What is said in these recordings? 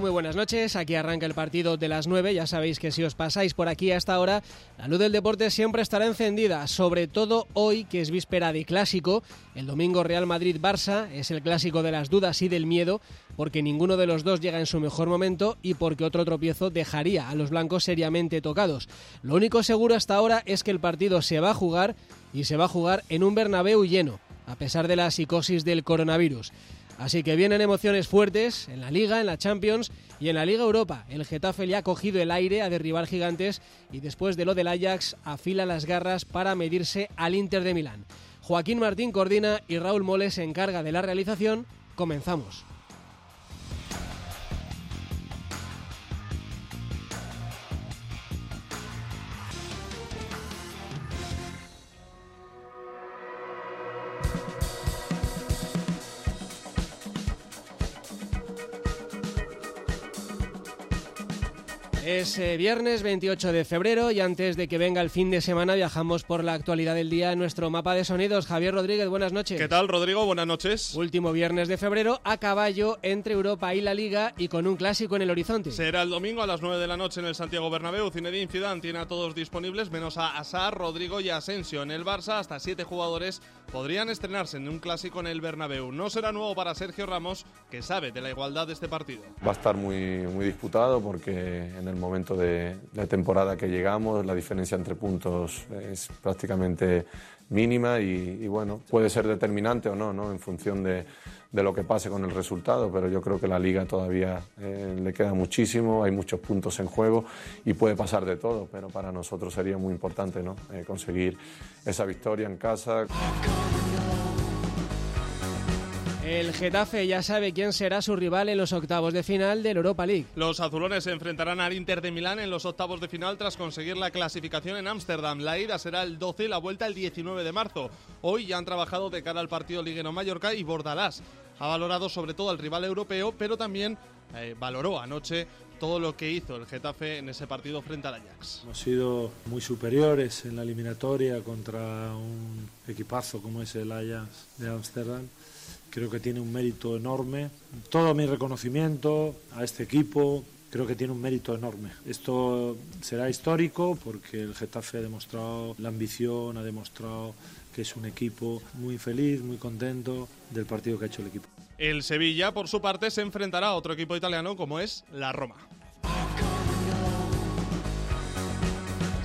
Muy buenas noches. Aquí arranca el partido de las 9. Ya sabéis que si os pasáis por aquí hasta ahora, la luz del deporte siempre estará encendida, sobre todo hoy que es víspera de clásico. El domingo Real Madrid-Barça es el clásico de las dudas y del miedo, porque ninguno de los dos llega en su mejor momento y porque otro tropiezo dejaría a los blancos seriamente tocados. Lo único seguro hasta ahora es que el partido se va a jugar y se va a jugar en un Bernabéu lleno, a pesar de la psicosis del coronavirus. Así que vienen emociones fuertes en la Liga, en la Champions y en la Liga Europa. El Getafe le ha cogido el aire a derribar gigantes y después de lo del Ajax afila las garras para medirse al Inter de Milán. Joaquín Martín coordina y Raúl Moles se encarga de la realización. Comenzamos. Es eh, viernes 28 de febrero y antes de que venga el fin de semana viajamos por la actualidad del día en nuestro mapa de sonidos. Javier Rodríguez, buenas noches. ¿Qué tal, Rodrigo? Buenas noches. Último viernes de febrero a caballo entre Europa y la Liga y con un clásico en el horizonte. Será el domingo a las 9 de la noche en el Santiago Bernabéu. Zinedine Zidane tiene a todos disponibles menos a Asar, Rodrigo y Asensio. En el Barça hasta siete jugadores podrían estrenarse en un clásico en el Bernabéu. No será nuevo para Sergio Ramos, que sabe de la igualdad de este partido. Va a estar muy, muy disputado porque en el momento de, de temporada que llegamos la diferencia entre puntos es prácticamente mínima y, y bueno, puede ser determinante o no, ¿no? en función de, de, lo que pase con el resultado, pero yo creo que la liga todavía eh, le queda muchísimo, hay muchos puntos en juego y puede pasar de todo, pero para nosotros sería muy importante ¿no? eh, conseguir esa victoria en casa. El Getafe ya sabe quién será su rival en los octavos de final del Europa League. Los azulones se enfrentarán al Inter de Milán en los octavos de final tras conseguir la clasificación en Ámsterdam. La ida será el 12 y la vuelta el 19 de marzo. Hoy ya han trabajado de cara al partido liguero Mallorca y Bordalás ha valorado sobre todo al rival europeo, pero también eh, valoró anoche todo lo que hizo el Getafe en ese partido frente al Ajax. Hemos sido muy superiores en la eliminatoria contra un equipazo como es el Ajax de Ámsterdam creo que tiene un mérito enorme. Todo mi reconocimiento a este equipo, creo que tiene un mérito enorme. Esto será histórico porque el Getafe ha demostrado la ambición, ha demostrado que es un equipo muy feliz, muy contento del partido que ha hecho el equipo. El Sevilla, por su parte, se enfrentará a otro equipo italiano como es la Roma.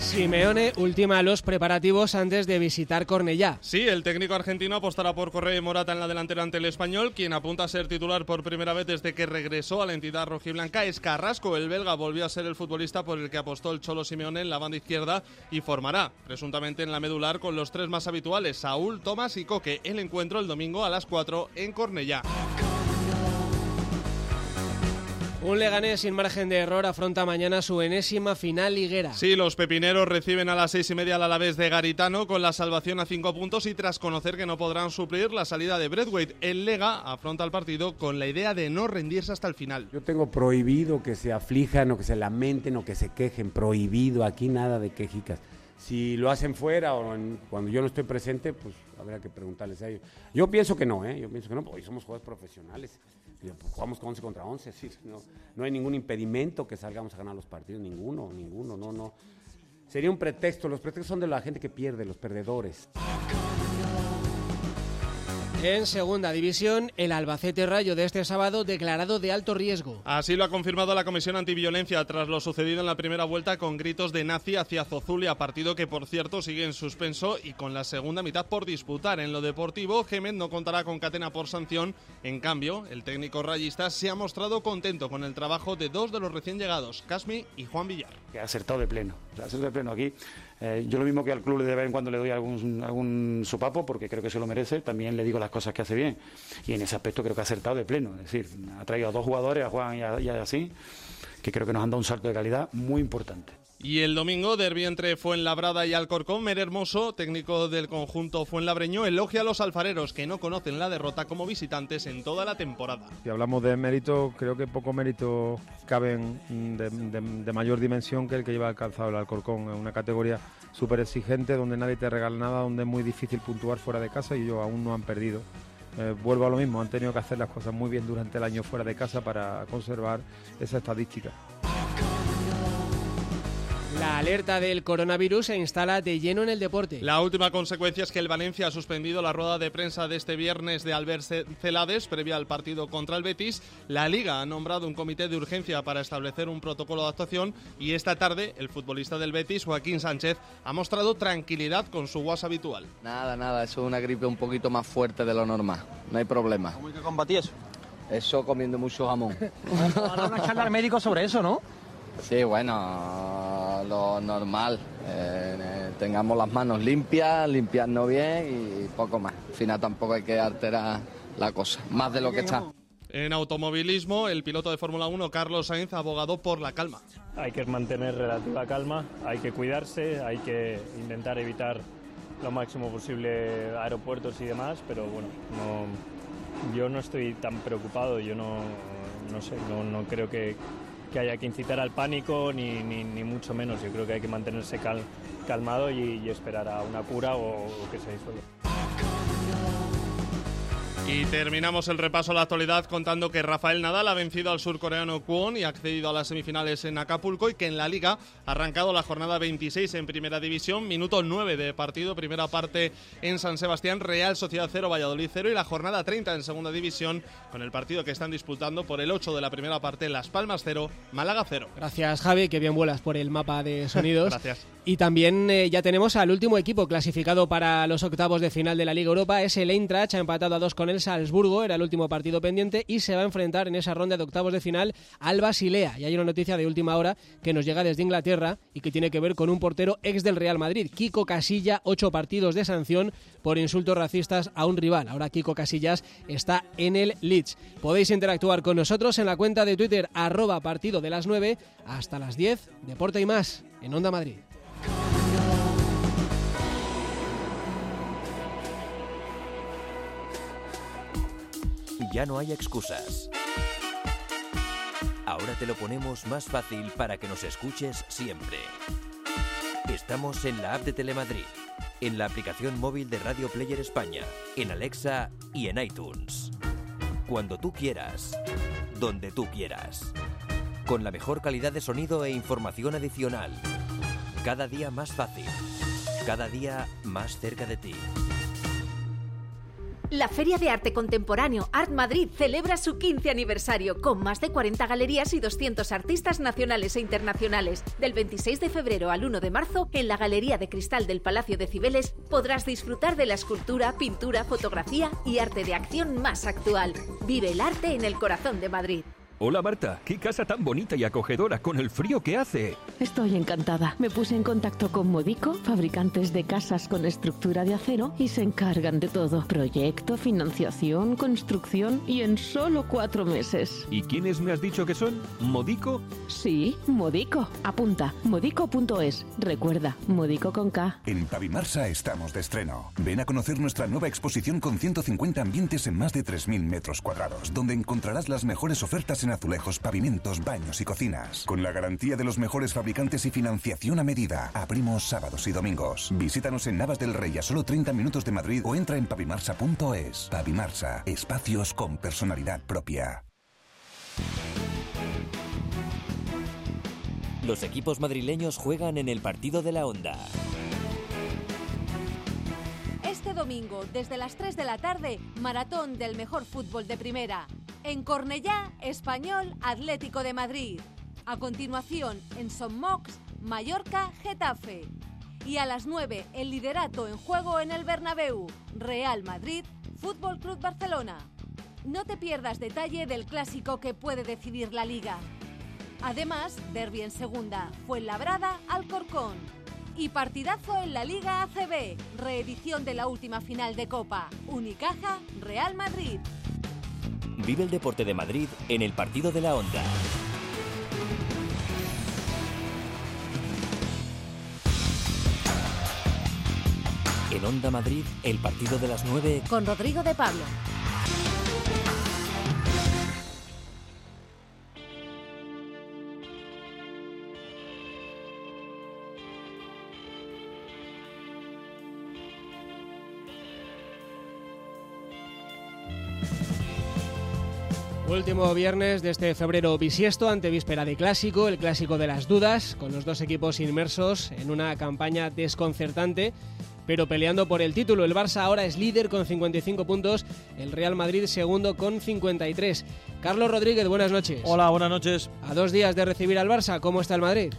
Simeone ultima los preparativos antes de visitar Cornellá. Sí, el técnico argentino apostará por Correa y Morata en la delantera ante el español, quien apunta a ser titular por primera vez desde que regresó a la entidad rojiblanca es Carrasco. El belga volvió a ser el futbolista por el que apostó el Cholo Simeone en la banda izquierda y formará, presuntamente en la medular, con los tres más habituales, Saúl, Tomás y Coque. El encuentro el domingo a las 4 en Cornellá. Un Leganés sin margen de error afronta mañana su enésima final liguera. Sí, los pepineros reciben a las seis y media al Alavés de Garitano con la salvación a cinco puntos y tras conocer que no podrán suplir la salida de Bradwaite. El Lega afronta el partido con la idea de no rendirse hasta el final. Yo tengo prohibido que se aflijan o que se lamenten o que se quejen. Prohibido, aquí nada de quejicas. Si lo hacen fuera o en, cuando yo no estoy presente, pues habrá que preguntarles a ellos. Yo pienso que no, ¿eh? Yo pienso que no, porque somos jugadores profesionales. Pues jugamos con 11 contra 11, sí, no, no hay ningún impedimento que salgamos a ganar los partidos, ninguno, ninguno, no, no. Sería un pretexto, los pretextos son de la gente que pierde, los perdedores. En segunda división, el Albacete Rayo de este sábado declarado de alto riesgo. Así lo ha confirmado la Comisión Antiviolencia tras lo sucedido en la primera vuelta con gritos de nazi hacia Zozulia, partido que por cierto sigue en suspenso y con la segunda mitad por disputar. En lo deportivo, Gémez no contará con catena por sanción. En cambio, el técnico rayista se ha mostrado contento con el trabajo de dos de los recién llegados, Casmi y Juan Villar. Que ha acertado de pleno Ser de pleno aquí. Eh, yo lo mismo que al club de vez en cuando le doy algún, algún sopapo, porque creo que se lo merece, también le digo las cosas que hace bien. Y en ese aspecto creo que ha acertado de pleno. Es decir, ha traído a dos jugadores, a Juan y a, y que creo que nos han dado un salto de calidad muy importante. Y el domingo, derbi entre Fuenlabrada y Alcorcón, Mer Hermoso, técnico del conjunto Fuenlabreño, elogia a los alfareros que no conocen la derrota como visitantes en toda la temporada. Si hablamos de mérito, creo que pocos méritos caben de, mayor dimensión que el que lleva alcanzado el Alcorcón. Es una categoría súper exigente donde nadie te regala nada, donde es muy difícil puntuar fuera de casa y ellos aún no han perdido. Eh, vuelvo a lo mismo, han tenido que hacer las cosas muy bien durante el año fuera de casa para conservar esa estadística. La alerta del coronavirus se instala de lleno en el deporte. La última consecuencia es que el Valencia ha suspendido la rueda de prensa de este viernes de Albert Celades previa al partido contra el Betis. La Liga ha nombrado un comité de urgencia para establecer un protocolo de actuación y esta tarde el futbolista del Betis, Joaquín Sánchez, ha mostrado tranquilidad con su guas habitual. Nada, nada, eso es una gripe un poquito más fuerte de lo normal, no hay problema. ¿Cómo hay que combatir eso? Eso comiendo mucho jamón. Vamos a dar una charla al médico sobre eso, ¿no? Sí, bueno, lo normal. Eh, tengamos las manos limpias, limpiarnos bien y poco más. Al final tampoco hay que alterar la cosa, más de lo que está. En automovilismo, el piloto de Fórmula 1, Carlos Sainz, abogado por la calma. Hay que mantener relativa calma, hay que cuidarse, hay que intentar evitar lo máximo posible aeropuertos y demás, pero bueno, no, yo no estoy tan preocupado, yo no, no sé, no, no creo que, que haya que incitar al pánico, ni, ni, mucho menos. Yo creo que hay que mantenerse cal, calmado y, y, esperar a una cura o, o que se disuelva. Y terminamos el repaso a la actualidad contando que Rafael Nadal ha vencido al surcoreano Kwon y ha accedido a las semifinales en Acapulco y que en la liga ha arrancado la jornada 26 en primera división, minuto 9 de partido, primera parte en San Sebastián, Real Sociedad 0, Valladolid 0 y la jornada 30 en segunda división con el partido que están disputando por el 8 de la primera parte, Las Palmas 0, Málaga 0. Gracias Javi, que bien vuelas por el mapa de sonidos. Gracias. Y también eh, ya tenemos al último equipo clasificado para los octavos de final de la Liga Europa, es el Eintracht, ha empatado a dos con el Salzburgo, era el último partido pendiente y se va a enfrentar en esa ronda de octavos de final al Basilea. Y hay una noticia de última hora que nos llega desde Inglaterra y que tiene que ver con un portero ex del Real Madrid, Kiko Casilla, ocho partidos de sanción por insultos racistas a un rival. Ahora Kiko Casillas está en el Leeds. Podéis interactuar con nosotros en la cuenta de Twitter arroba partido de las 9 hasta las 10, Deporte y más, en Onda Madrid. Ya no hay excusas. Ahora te lo ponemos más fácil para que nos escuches siempre. Estamos en la app de Telemadrid, en la aplicación móvil de Radio Player España, en Alexa y en iTunes. Cuando tú quieras, donde tú quieras. Con la mejor calidad de sonido e información adicional. Cada día más fácil. Cada día más cerca de ti. La Feria de Arte Contemporáneo Art Madrid celebra su 15 aniversario con más de 40 galerías y 200 artistas nacionales e internacionales. Del 26 de febrero al 1 de marzo, en la Galería de Cristal del Palacio de Cibeles, podrás disfrutar de la escultura, pintura, fotografía y arte de acción más actual. Vive el arte en el corazón de Madrid. Hola Marta, qué casa tan bonita y acogedora con el frío que hace. Estoy encantada. Me puse en contacto con Modico, fabricantes de casas con estructura de acero, y se encargan de todo. Proyecto, financiación, construcción y en solo cuatro meses. ¿Y quiénes me has dicho que son? ¿Modico? Sí, Modico. Apunta, modico.es. Recuerda, Modico con K. En Pavimarsa estamos de estreno. Ven a conocer nuestra nueva exposición con 150 ambientes en más de 3.000 metros cuadrados, donde encontrarás las mejores ofertas en azulejos, pavimentos, baños y cocinas. Con la garantía de los mejores fabricantes y financiación a medida. Abrimos sábados y domingos. Visítanos en Navas del Rey a solo 30 minutos de Madrid o entra en pavimarsa.es. Pavimarsa, espacios con personalidad propia. Los equipos madrileños juegan en el partido de la Onda. Este domingo, desde las 3 de la tarde, maratón del mejor fútbol de primera. En Cornellá, Español Atlético de Madrid. A continuación, en Son Mox, Mallorca, Getafe. Y a las 9, el liderato en juego en el Bernabéu, Real Madrid, Fútbol Club Barcelona. No te pierdas detalle del clásico que puede decidir la liga. Además, derby en segunda, Fuenlabrada, Alcorcón. Y partidazo en la Liga ACB, reedición de la última final de Copa, Unicaja, Real Madrid. Vive el deporte de Madrid en el partido de la onda. En Onda Madrid, el partido de las 9 Con Rodrigo de Pablo. Último viernes de este febrero bisiesto, ante víspera de clásico, el clásico de las dudas, con los dos equipos inmersos en una campaña desconcertante, pero peleando por el título. El Barça ahora es líder con 55 puntos, el Real Madrid segundo con 53. Carlos Rodríguez, buenas noches. Hola, buenas noches. A dos días de recibir al Barça, ¿cómo está el Madrid?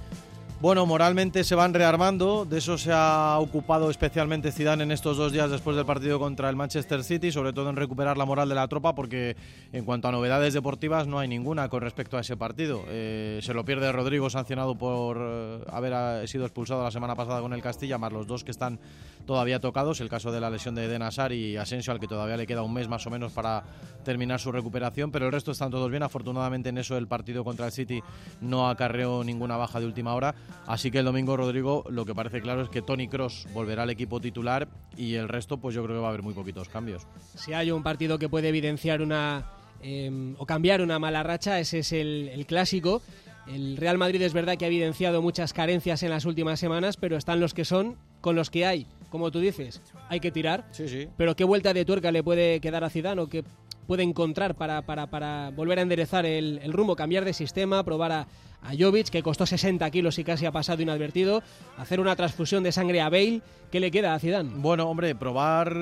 Bueno, moralmente se van rearmando, de eso se ha ocupado especialmente Zidane en estos dos días después del partido contra el Manchester City, sobre todo en recuperar la moral de la tropa, porque en cuanto a novedades deportivas no hay ninguna con respecto a ese partido. Eh, se lo pierde Rodrigo sancionado por eh, haber eh, sido expulsado la semana pasada con el Castilla, más los dos que están todavía tocados, el caso de la lesión de Eden Hazard y Asensio, al que todavía le queda un mes más o menos para terminar su recuperación, pero el resto están todos bien. Afortunadamente en eso el partido contra el City no acarreó ninguna baja de última hora. Así que el domingo, Rodrigo, lo que parece claro es que Tony Cross volverá al equipo titular y el resto, pues yo creo que va a haber muy poquitos cambios. Si hay un partido que puede evidenciar una eh, o cambiar una mala racha, ese es el clásico. El Real Madrid es verdad que ha evidenciado muchas carencias en las últimas semanas, pero están los que son con los que hay. Como tú dices, hay que tirar. Sí, sí. Pero ¿qué vuelta de tuerca le puede quedar a Zidane o qué puede encontrar para, para, para volver a enderezar el, el rumbo, cambiar de sistema, probar a, a Jovic, que costó 60 kilos y casi ha pasado inadvertido, hacer una transfusión de sangre a Bale. ¿Qué le queda a Zidane? Bueno, hombre, probar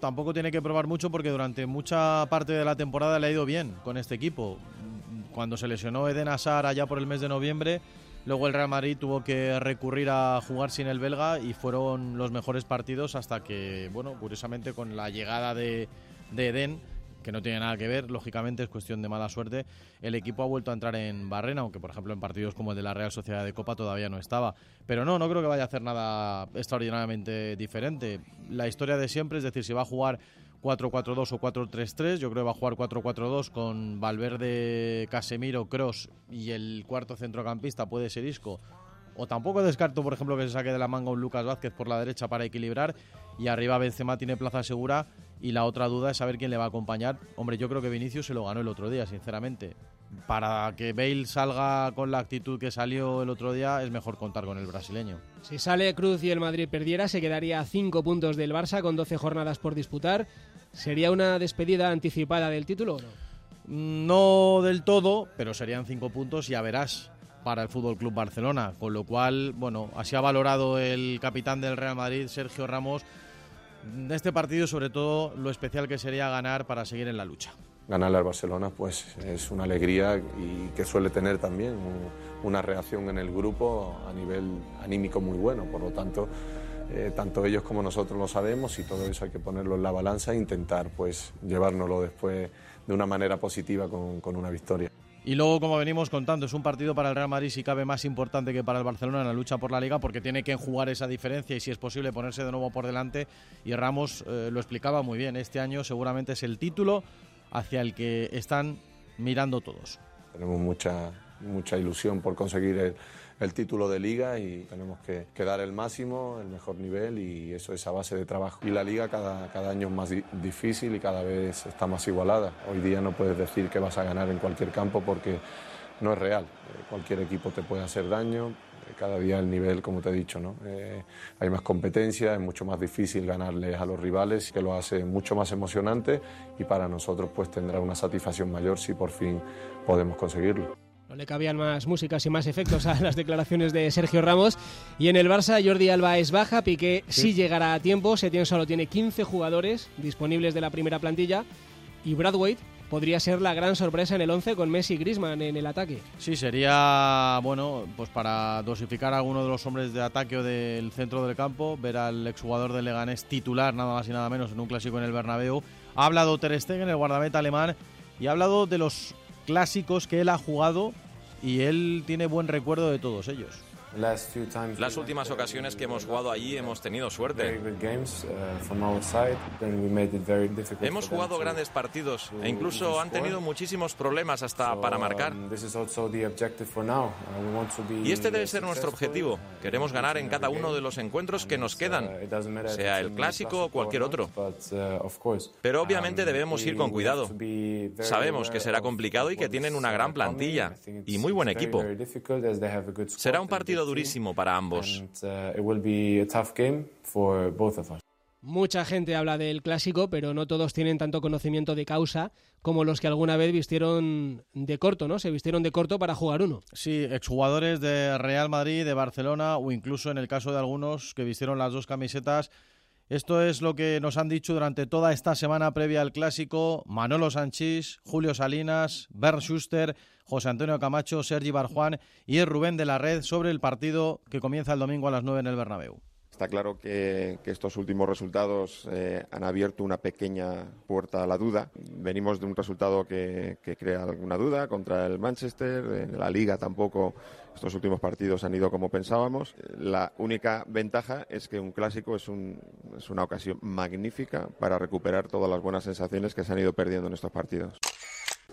tampoco tiene que probar mucho porque durante mucha parte de la temporada le ha ido bien con este equipo. Cuando se lesionó Eden Hazard allá por el mes de noviembre, luego el Real Madrid tuvo que recurrir a jugar sin el belga y fueron los mejores partidos hasta que, bueno, curiosamente con la llegada de, de Eden que no tiene nada que ver, lógicamente es cuestión de mala suerte, el equipo ha vuelto a entrar en barrena, aunque por ejemplo en partidos como el de la Real Sociedad de Copa todavía no estaba. Pero no, no creo que vaya a hacer nada extraordinariamente diferente. La historia de siempre, es decir, si va a jugar 4-4-2 o 4-3-3, yo creo que va a jugar 4-4-2 con Valverde, Casemiro, Cross y el cuarto centrocampista puede ser Isco. O tampoco descarto, por ejemplo, que se saque de la manga un Lucas Vázquez por la derecha para equilibrar y arriba Benzema tiene plaza segura y la otra duda es saber quién le va a acompañar. Hombre, yo creo que Vinicius se lo ganó el otro día, sinceramente. Para que Bale salga con la actitud que salió el otro día, es mejor contar con el brasileño. Si sale Cruz y el Madrid perdiera, se quedaría a 5 puntos del Barça con 12 jornadas por disputar. ¿Sería una despedida anticipada del título o no? No del todo, pero serían 5 puntos, ya verás para el Fútbol Club Barcelona, con lo cual, bueno, así ha valorado el capitán del Real Madrid, Sergio Ramos, de este partido, sobre todo lo especial que sería ganar para seguir en la lucha. Ganarle al Barcelona pues es una alegría y que suele tener también una reacción en el grupo a nivel anímico muy bueno, por lo tanto eh, tanto ellos como nosotros lo sabemos y todo eso hay que ponerlo en la balanza e intentar pues llevárnoslo después de una manera positiva con, con una victoria. Y luego, como venimos contando, es un partido para el Real Madrid si cabe más importante que para el Barcelona en la lucha por la liga porque tiene que enjugar esa diferencia y si es posible ponerse de nuevo por delante. Y Ramos eh, lo explicaba muy bien, este año seguramente es el título hacia el que están mirando todos. Tenemos mucha, mucha ilusión por conseguir el, el título de liga y tenemos que, que, dar el máximo, el mejor nivel y eso es a base de trabajo. Y la liga cada, cada año es más di difícil y cada vez está más igualada. Hoy día no puedes decir que vas a ganar en cualquier campo porque no es real. Eh, cualquier equipo te puede hacer daño. Eh, cada día el nivel, como te he dicho, ¿no? Eh, hay más competencia, es mucho más difícil ganarles a los rivales, que lo hace mucho más emocionante y para nosotros pues tendrá una satisfacción mayor si por fin podemos conseguirlo. No le cabían más músicas y más efectos a las declaraciones de Sergio Ramos. Y en el Barça, Jordi Alba es baja, Piqué sí, sí llegará a tiempo. Setién solo tiene 15 jugadores disponibles de la primera plantilla. Y Bradwaite podría ser la gran sorpresa en el 11 con Messi y Griezmann en el ataque. Sí, sería bueno, pues para dosificar a alguno de los hombres de ataque o del centro del campo, ver al exjugador de Leganés titular nada más y nada menos en un clásico en el Bernabéu. Ha hablado Ter Stegen, el guardameta alemán, y ha hablado de los clásicos que él ha jugado y él tiene buen recuerdo de todos ellos. Las últimas ocasiones que hemos jugado allí hemos tenido suerte. Hemos jugado grandes partidos e incluso han tenido muchísimos problemas hasta para marcar. Y este debe ser nuestro objetivo. Queremos ganar en cada uno de los encuentros que nos quedan, sea el clásico o cualquier otro. Pero obviamente debemos ir con cuidado. Sabemos que será complicado y que tienen una gran plantilla y muy buen equipo. Será un partido durísimo para ambos. Mucha gente habla del clásico, pero no todos tienen tanto conocimiento de causa como los que alguna vez vistieron de corto, ¿no? Se vistieron de corto para jugar uno. Sí, exjugadores de Real Madrid, de Barcelona o incluso en el caso de algunos que vistieron las dos camisetas. Esto es lo que nos han dicho durante toda esta semana previa al clásico Manolo Sanchís, Julio Salinas, Bernd Schuster, José Antonio Camacho, Sergi Barjuan y Rubén de la Red sobre el partido que comienza el domingo a las 9 en el Bernabéu. Está claro que, estos últimos resultados eh, han abierto una pequeña puerta a la duda. Venimos de un resultado que, crea alguna duda contra el Manchester. En la liga tampoco estos últimos partidos han ido como pensábamos. La única ventaja es que un clásico es, es una ocasión magnífica para recuperar todas las buenas sensaciones que se han ido perdiendo en estos partidos.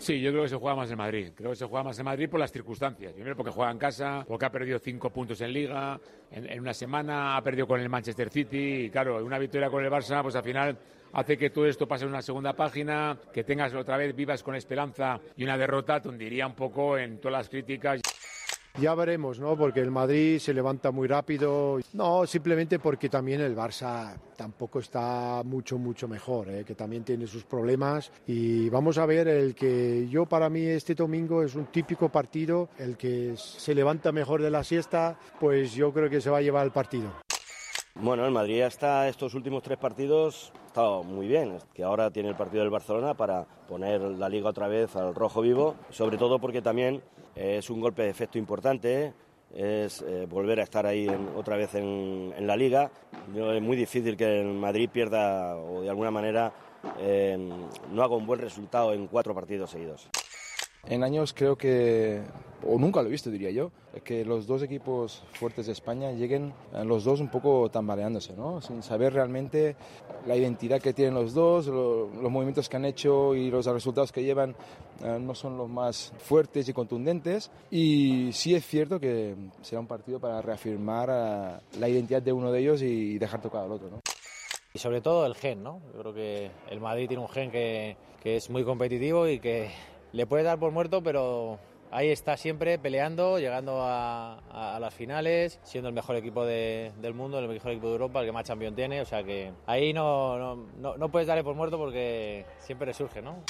Sí, yo creo que se juega más en Madrid. Creo que se juega más en Madrid por las circunstancias. Primero porque juega en casa, porque ha perdido cinco puntos en Liga, en, una semana ha perdido con el Manchester City. Y claro, una victoria con el Barça, pues al final hace que todo esto pase en una segunda página, que tengas otra vez vivas con esperanza y una derrota te hundiría un poco en todas las críticas. Ya veremos, ¿no? Porque el Madrid se levanta muy rápido. No, simplemente porque también el Barça tampoco está mucho, mucho mejor, ¿eh? que también tiene sus problemas. Y vamos a ver, el que yo para mí este domingo es un típico partido, el que se levanta mejor de la siesta, pues yo creo que se va a llevar el partido. Bueno, el Madrid hasta estos últimos tres partidos ha estado muy bien, que ahora tiene el partido del Barcelona para poner la liga otra vez al rojo vivo, sobre todo porque también es un golpe de efecto importante, es eh, volver a estar ahí otra vez en, la liga. Es muy difícil que el Madrid pierda o de alguna manera eh, no haga un buen resultado en cuatro partidos seguidos. En años creo que, o nunca lo he visto diría yo, que los dos equipos fuertes de España lleguen eh, los dos un poco tambaleándose, ¿no? sin saber realmente la identidad que tienen los dos, los movimientos que han hecho y los resultados que llevan eh, no son los más fuertes y contundentes. Y sí es cierto que será un partido para reafirmar eh, la identidad de uno de ellos y dejar tocado al otro. ¿no? Y sobre todo el gen, ¿no? Yo creo que el Madrid tiene un gen que, que es muy competitivo y que le puede dar por muerto, pero ahí está siempre peleando, llegando a, las finales, siendo el mejor equipo del mundo, el mejor equipo de Europa, el que más campeón tiene. O sea que ahí no, no, no puedes darle por muerto porque siempre surge, ¿no?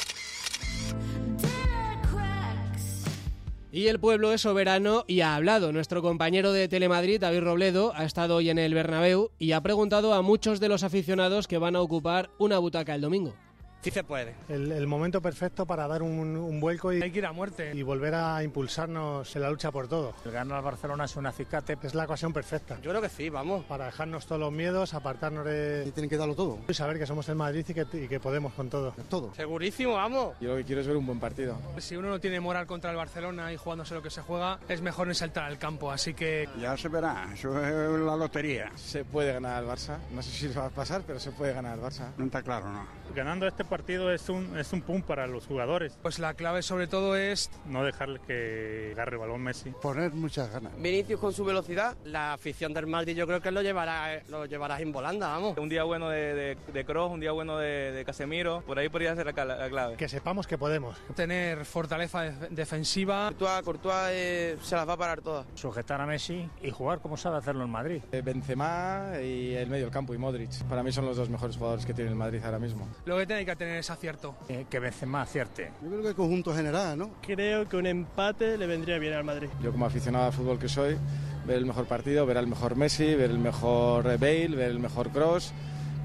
Y el pueblo es soberano y ha hablado. Nuestro compañero de Telemadrid, David Robledo, ha estado hoy en el Bernabéu y ha preguntado a muchos de los aficionados que van a ocupar una butaca el domingo. Sí se puede. El, momento perfecto para dar un, vuelco y hay que ir a muerte y volver a impulsarnos en la lucha por todo. El ganar al Barcelona es un acicate, es la ocasión perfecta. Yo creo que sí, vamos. Para dejarnos todos los miedos, apartarnos de... Y tienen que darlo todo. Y saber que somos el Madrid y que, podemos con todo. Todo. Segurísimo, vamos. Yo lo que quiero es ver un buen partido. Si uno no tiene moral contra el Barcelona y jugándose lo que se juega, es mejor no saltar al campo, así que... Ya se verá, eso es la lotería. Se puede ganar al Barça, no sé si va a pasar, pero se puede ganar al Barça. No está claro, ¿no? Ganando este partido es un es un pum para los jugadores. Pues la clave sobre todo es no dejarle que agarre el balón Messi. Poner muchas ganas. Vinicius con su velocidad, la afición del Madrid yo creo que lo llevará, lo llevará en volanda, vamos. Un día bueno de, de, Kroos, un día bueno de, Casemiro, por ahí podría ser la, clave. Que sepamos que podemos. Tener fortaleza defensiva. Courtois, Courtois eh, se las va a parar todas. Sujetar a Messi y jugar como sabe hacerlo en Madrid. Eh, Benzema y el medio del campo y Modric. Para mí son los dos mejores jugadores que tiene el Madrid ahora mismo. Lo que tiene que tener es acierto. Eh, que Benzema acierte. Yo creo que el conjunto general, ¿no? Creo que un empate le vendría bien al Madrid. Yo como aficionado al fútbol que soy, ver el mejor partido, ver al mejor Messi, ver el mejor Bale, ver el mejor Cross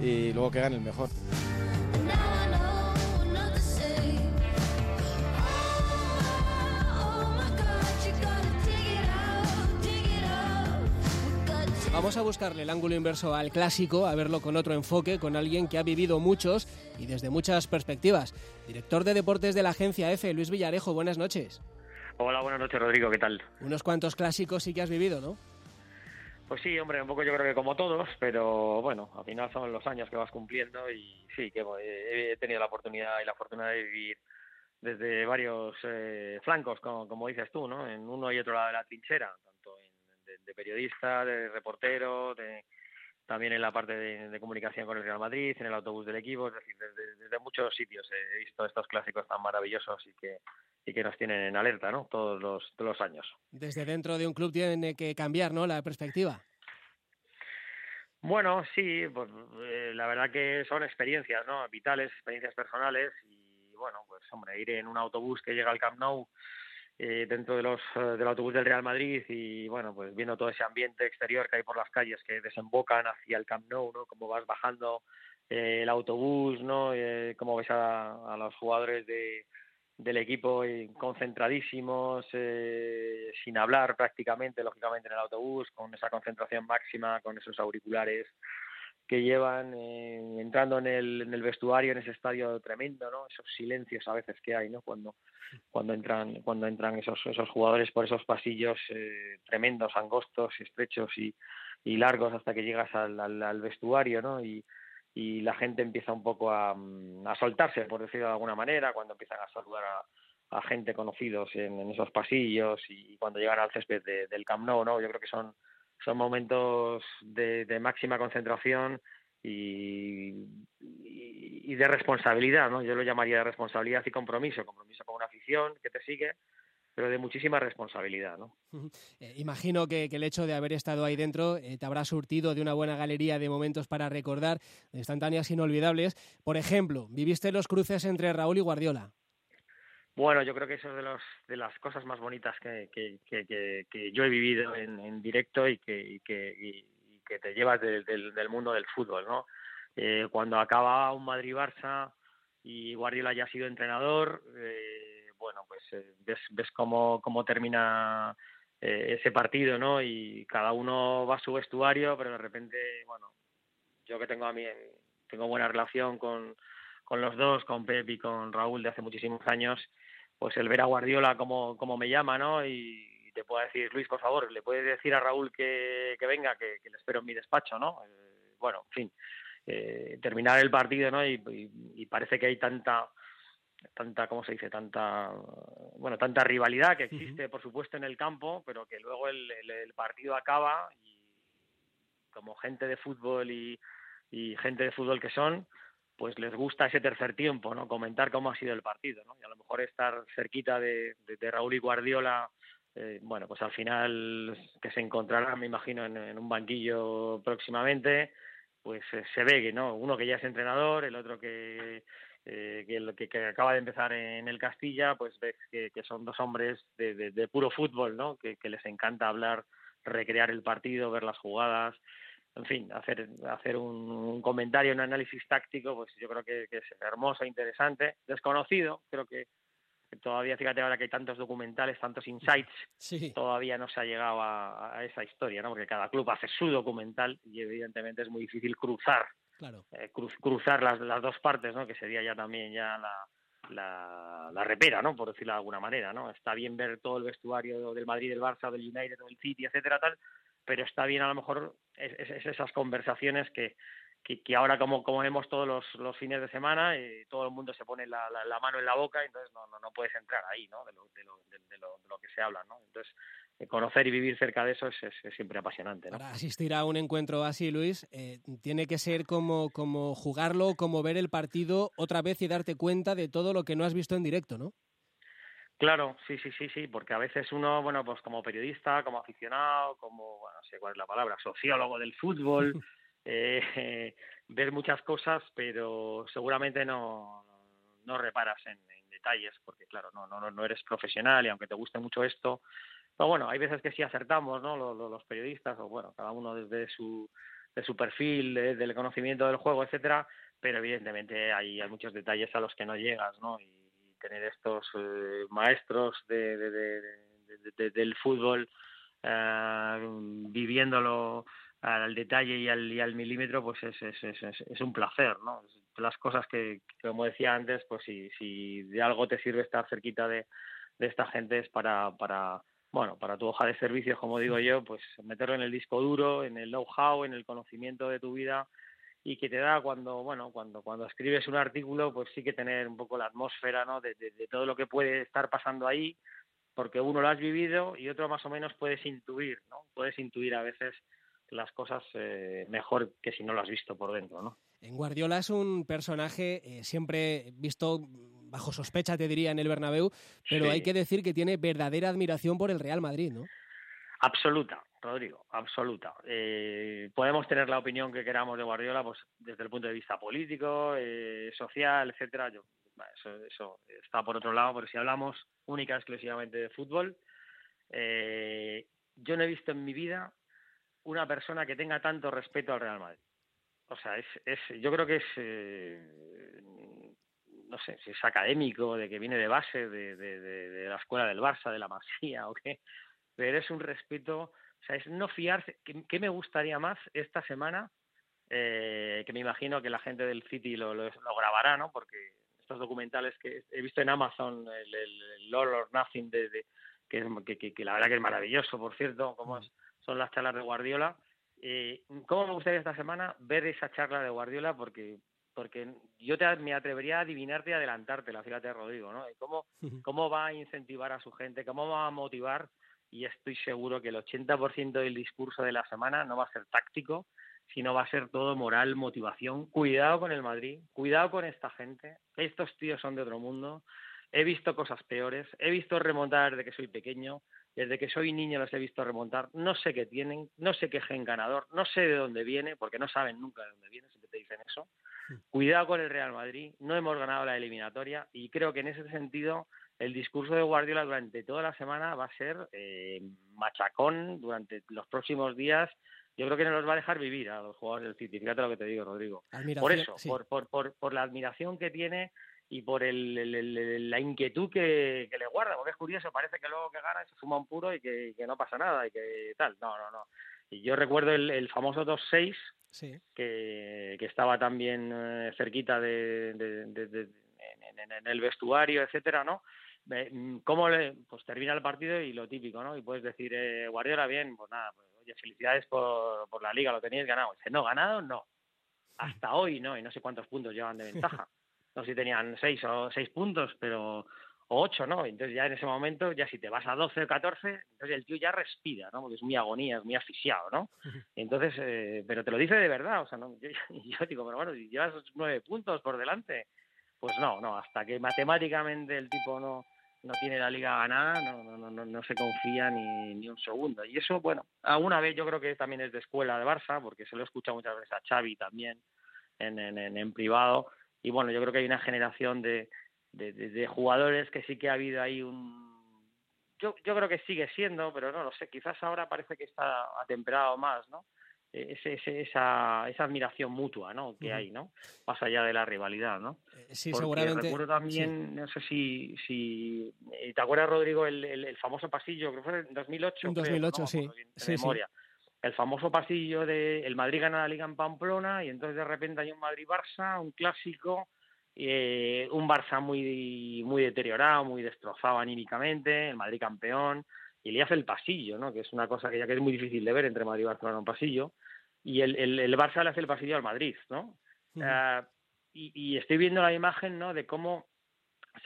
y luego que gane el mejor. Vamos a buscarle el ángulo inverso al clásico, a verlo con otro enfoque, con alguien que ha vivido muchos y desde muchas perspectivas. Director de deportes de la agencia F, Luis Villarejo, buenas noches. Hola, buenas noches, Rodrigo, ¿qué tal? Unos cuantos clásicos sí que has vivido, ¿no? Pues sí, hombre, un poco yo creo que como todos, pero bueno, al final son los años que vas cumpliendo y sí, que he tenido la oportunidad y la fortuna de vivir desde varios eh, flancos, como, como, dices tú, ¿no? En uno y otro lado de la trinchera, de, periodista, de reportero, de, también en la parte de, comunicación con el Real Madrid, en el autobús del equipo, es decir, desde, muchos sitios he visto estos clásicos tan maravillosos y que, y que nos tienen en alerta, ¿no? Todos los, todos los años. Desde dentro de un club tiene que cambiar, ¿no? La perspectiva. Bueno, sí, pues eh, la verdad que son experiencias, ¿no? Vitales, experiencias personales y bueno, pues hombre, ir en un autobús que llega al Camp Nou eh, dentro de los eh, del autobús del Real Madrid y bueno, pues viendo todo ese ambiente exterior que hay por las calles que desembocan hacia el Camp Nou, ¿no? Como vas bajando el autobús, ¿no? cómo ves a los jugadores de del equipo concentradísimos, eh, sin hablar prácticamente, lógicamente, en el autobús, con esa concentración máxima, con esos auriculares que llevan, eh, entrando en el, en el vestuario, en ese estadio tremendo, ¿no? Esos silencios a veces que hay, ¿no? Cuando, cuando entran, cuando entran esos, esos jugadores por esos pasillos eh, tremendos, angostos, estrechos y, largos hasta que llegas al, al, vestuario, ¿no? Y, la gente empieza un poco a, mm, a soltarse, por decirlo de alguna manera, cuando empiezan a saludar a, gente conocidos en, esos pasillos y cuando llegan al césped del Camp Nou, ¿no? Yo creo que son, son momentos de, máxima concentración y, y, de responsabilidad, ¿no? Yo lo llamaría de responsabilidad y compromiso, compromiso con una afición que te sigue, pero de muchísima responsabilidad. ¿no? Eh, imagino que, el hecho de haber estado ahí dentro eh, te habrá surtido de una buena galería de momentos para recordar, de instantáneas inolvidables. Por ejemplo, viviste los cruces entre Raúl y Guardiola. Bueno, yo creo que eso es de, los, de las cosas más bonitas que, que, que, yo he vivido en, directo y que, que, te llevas del, del, mundo del fútbol. ¿no? Eh, cuando acaba un Madrid-Barça y Guardiola ya ha sido entrenador, eh, bueno, pues eh, ves, ves cómo, cómo termina eh, ese partido, ¿no? Y cada uno va a su vestuario, pero de repente, bueno, yo que tengo a mí, tengo buena relación con, con los dos, con Pep y con Raúl de hace muchísimos años, pues el ver a Guardiola como, como me llama, ¿no? Y, te puedo decir, Luis, por favor, le puedes decir a Raúl que, que venga, que, le espero en mi despacho, ¿no? Eh, bueno, en fin, terminar el partido, ¿no? y, y, parece que hay tanta tanta, ¿cómo se dice? Tanta, bueno, tanta rivalidad que existe, por supuesto, en el campo, pero que luego el, el, partido acaba y como gente de fútbol y, y, gente de fútbol que son, pues les gusta ese tercer tiempo, ¿no? Comentar cómo ha sido el partido, ¿no? Y a lo mejor estar cerquita de, de, Raúl y Guardiola, eh, bueno, pues al final que se encontrarán, me imagino, en, un banquillo próximamente, pues eh, se ve que, ¿no? Uno que ya es entrenador, el otro que eh, que, que, acaba de empezar en el Castilla, pues ves que, son dos hombres de, puro fútbol, ¿no? Que, les encanta hablar, recrear el partido, ver las jugadas, en fin, hacer, hacer un, comentario, un análisis táctico, pues yo creo que, es hermoso, interesante, desconocido, creo que todavía, fíjate ahora que hay tantos documentales, tantos insights, todavía no se ha llegado a, a, esa historia, ¿no? Porque cada club hace su documental y evidentemente es muy difícil cruzar eh, cruzar las, las dos partes, ¿no? Que sería ya también ya la, la, repera, ¿no? Por decirlo de alguna manera, ¿no? Está bien ver todo el vestuario del Madrid, del Barça, del United, del City, etcétera, tal, pero está bien a lo mejor es, esas conversaciones que, que, ahora como, como vemos todos los, los fines de semana, y todo el mundo se pone la, la, mano en la boca, entonces no, no, no puedes entrar ahí, ¿no? De lo, de lo, de, lo, de lo que se habla, ¿no? Entonces conocer y vivir cerca de eso es, siempre apasionante. Para asistir a un encuentro así, Luis, eh, tiene que ser como, como jugarlo, como ver el partido otra vez y darte cuenta de todo lo que no has visto en directo, ¿no? Claro, sí, sí, sí, sí, porque a veces uno, bueno, pues como periodista, como aficionado, como, bueno, no sé cuál es la palabra, sociólogo del fútbol, eh, ver muchas cosas, pero seguramente no, no reparas en, detalles, porque claro, no, no, no eres profesional y aunque te guste mucho esto, pero bueno, hay veces que sí acertamos, ¿no? Los, periodistas, o bueno, cada uno desde su, de su perfil, del conocimiento del juego, etcétera, pero evidentemente hay, hay muchos detalles a los que no llegas, ¿no? Y, tener estos eh, maestros de, de, del fútbol eh, viviéndolo al detalle y al, y al milímetro, pues es, es, es, es, un placer, ¿no? Las cosas que, como decía antes, pues si, si de algo te sirve estar cerquita de, de esta gente es para, para, bueno, para tu hoja de servicios, como digo yo, pues meterlo en el disco duro, en el know-how, en el conocimiento de tu vida y que te da cuando, bueno, cuando, cuando escribes un artículo, pues sí que tener un poco la atmósfera, ¿no? De, de, todo lo que puede estar pasando ahí, porque uno lo has vivido y otro más o menos puedes intuir, ¿no? Puedes intuir a veces las cosas eh, mejor que si no lo has visto por dentro, ¿no? En Guardiola es un personaje eh, siempre visto bajo sospecha, te diría, en el Bernabéu, pero hay que decir que tiene verdadera admiración por el Real Madrid, ¿no? Absoluta, Rodrigo, absoluta. Eh, podemos tener la opinión que queramos de Guardiola, pues desde el punto de vista político, eh, social, etcétera. Yo, eso, eso, está por otro lado, pero si hablamos única exclusivamente de fútbol, eh, yo no he visto en mi vida una persona que tenga tanto respeto al Real Madrid. O sea, es, es yo creo que es, no sé, si es académico, de que viene de base, de, de, de la escuela del Barça, de la Masía o qué pero es un respeto, o sea, es no fiarse. ¿Qué, me gustaría más esta semana? Eh, que me imagino que la gente del City lo, lo, grabará, ¿no? Porque estos documentales que he visto en Amazon, el, el, Lord or Nothing, de, que, que, que, la verdad que es maravilloso, por cierto, como son las charlas de Guardiola. Eh, ¿Cómo me gustaría esta semana ver esa charla de Guardiola? Porque porque yo te, me atrevería a adivinarte y adelantártela, fíjate, Rodrigo, ¿no? ¿Cómo, ¿Cómo va a incentivar a su gente? ¿Cómo va a motivar y estoy seguro que el 80% del discurso de la semana no va a ser táctico, sino va a ser todo moral, motivación. Cuidado con el Madrid, cuidado con esta gente. Estos tíos son de otro mundo. He visto cosas peores, he visto remontar desde que soy pequeño, desde que soy niño los he visto remontar. No sé qué tienen, no sé qué gen ganador, no sé de dónde viene, porque no saben nunca de dónde viene, siempre te dicen eso. Cuidado con el Real Madrid, no hemos ganado la eliminatoria y creo que en ese sentido el discurso de Guardiola durante toda la semana va a ser eh, machacón durante los próximos días. Yo creo que no los va a dejar vivir a los jugadores del City. Fíjate lo que te digo, Rodrigo. Por eso, por, por, por, por, la admiración que tiene y por el, la inquietud que, le guarda, porque es curioso, parece que luego que gana se fuma un puro y que, no pasa nada y que tal. No, no, no. Y yo recuerdo el, famoso 2-6, que, que, estaba también eh, cerquita de, en, el vestuario, etcétera, ¿no? Mm, ¿Cómo le, pues termina el partido y lo típico, ¿no? Y puedes decir, eh, Guardiola, bien, pues nada, pues oye, felicidades por, por la liga, lo teníais ganado. Dice, no, ganado no. Hasta hoy no, y no sé cuántos puntos llevan de ventaja. No sé si tenían seis o seis puntos, pero o ocho, ¿no? Entonces ya en ese momento, ya si te vas a 12 o 14, entonces el tío ya respira, ¿no? Porque es muy agonía, es muy asfixiado, ¿no? Entonces, eh, pero te lo dice de verdad, o sea, no, yo, yo digo, pero bueno, si llevas nueve puntos por delante, pues no, no, hasta que matemáticamente el tipo no, no tiene la liga ganada, no, no, no, no se confía ni, ni un segundo. Y eso, bueno, alguna vez yo creo que también es de escuela de Barça, porque se lo he escuchado muchas veces a Xavi también en, en, en privado. Y bueno, yo creo que hay una generación de, de, de, jugadores que sí que ha habido ahí un... Yo, yo creo que sigue siendo, pero no lo sé, quizás ahora parece que está atemperado más, ¿no? Ese, esa, esa admiración mutua ¿no? que hay, ¿no? Más allá de la rivalidad, ¿no? Eh, sí, seguramente. Recuerdo también, no sé si, si... ¿Te acuerdas, Rodrigo, el, el, famoso pasillo, creo que fue en 2008? En 2008, sí. sí, memoria. El famoso pasillo de el Madrid gana la Liga en Pamplona y entonces de repente hay un Madrid-Barça, un clásico, eh, un Barça muy, muy deteriorado, muy destrozado anímicamente, el Madrid campeón, y le hace el pasillo, ¿no? que es una cosa que ya que es muy difícil de ver entre Madrid y Barcelona un pasillo, y el, el, el Barça le hace el pasillo al Madrid, ¿no? Uh, y, y, estoy viendo la imagen, ¿no? De cómo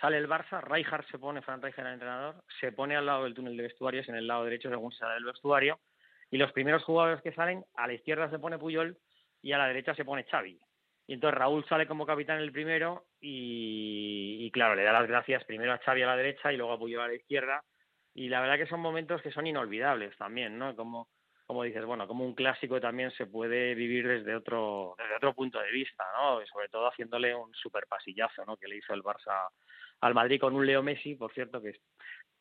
sale el Barça, Rijkaard se pone, Fran Rijkaard el entrenador, se pone al lado del túnel de vestuarios, en el lado derecho según se sale del vestuario, y los primeros jugadores que salen, a la izquierda se pone Puyol y a la derecha se pone Xavi. Y entonces Raúl sale como capitán el primero y, y claro, le da las gracias primero a Xavi a la derecha y luego a Puyol a la izquierda, y la verdad que son momentos que son inolvidables también, ¿no? Como, como dices, bueno, como un clásico también se puede vivir desde otro, desde otro punto de vista, ¿no? Y sobre todo haciéndole un super pasillazo, ¿no? Que le hizo el Barça al Madrid con un Leo Messi, por cierto, que,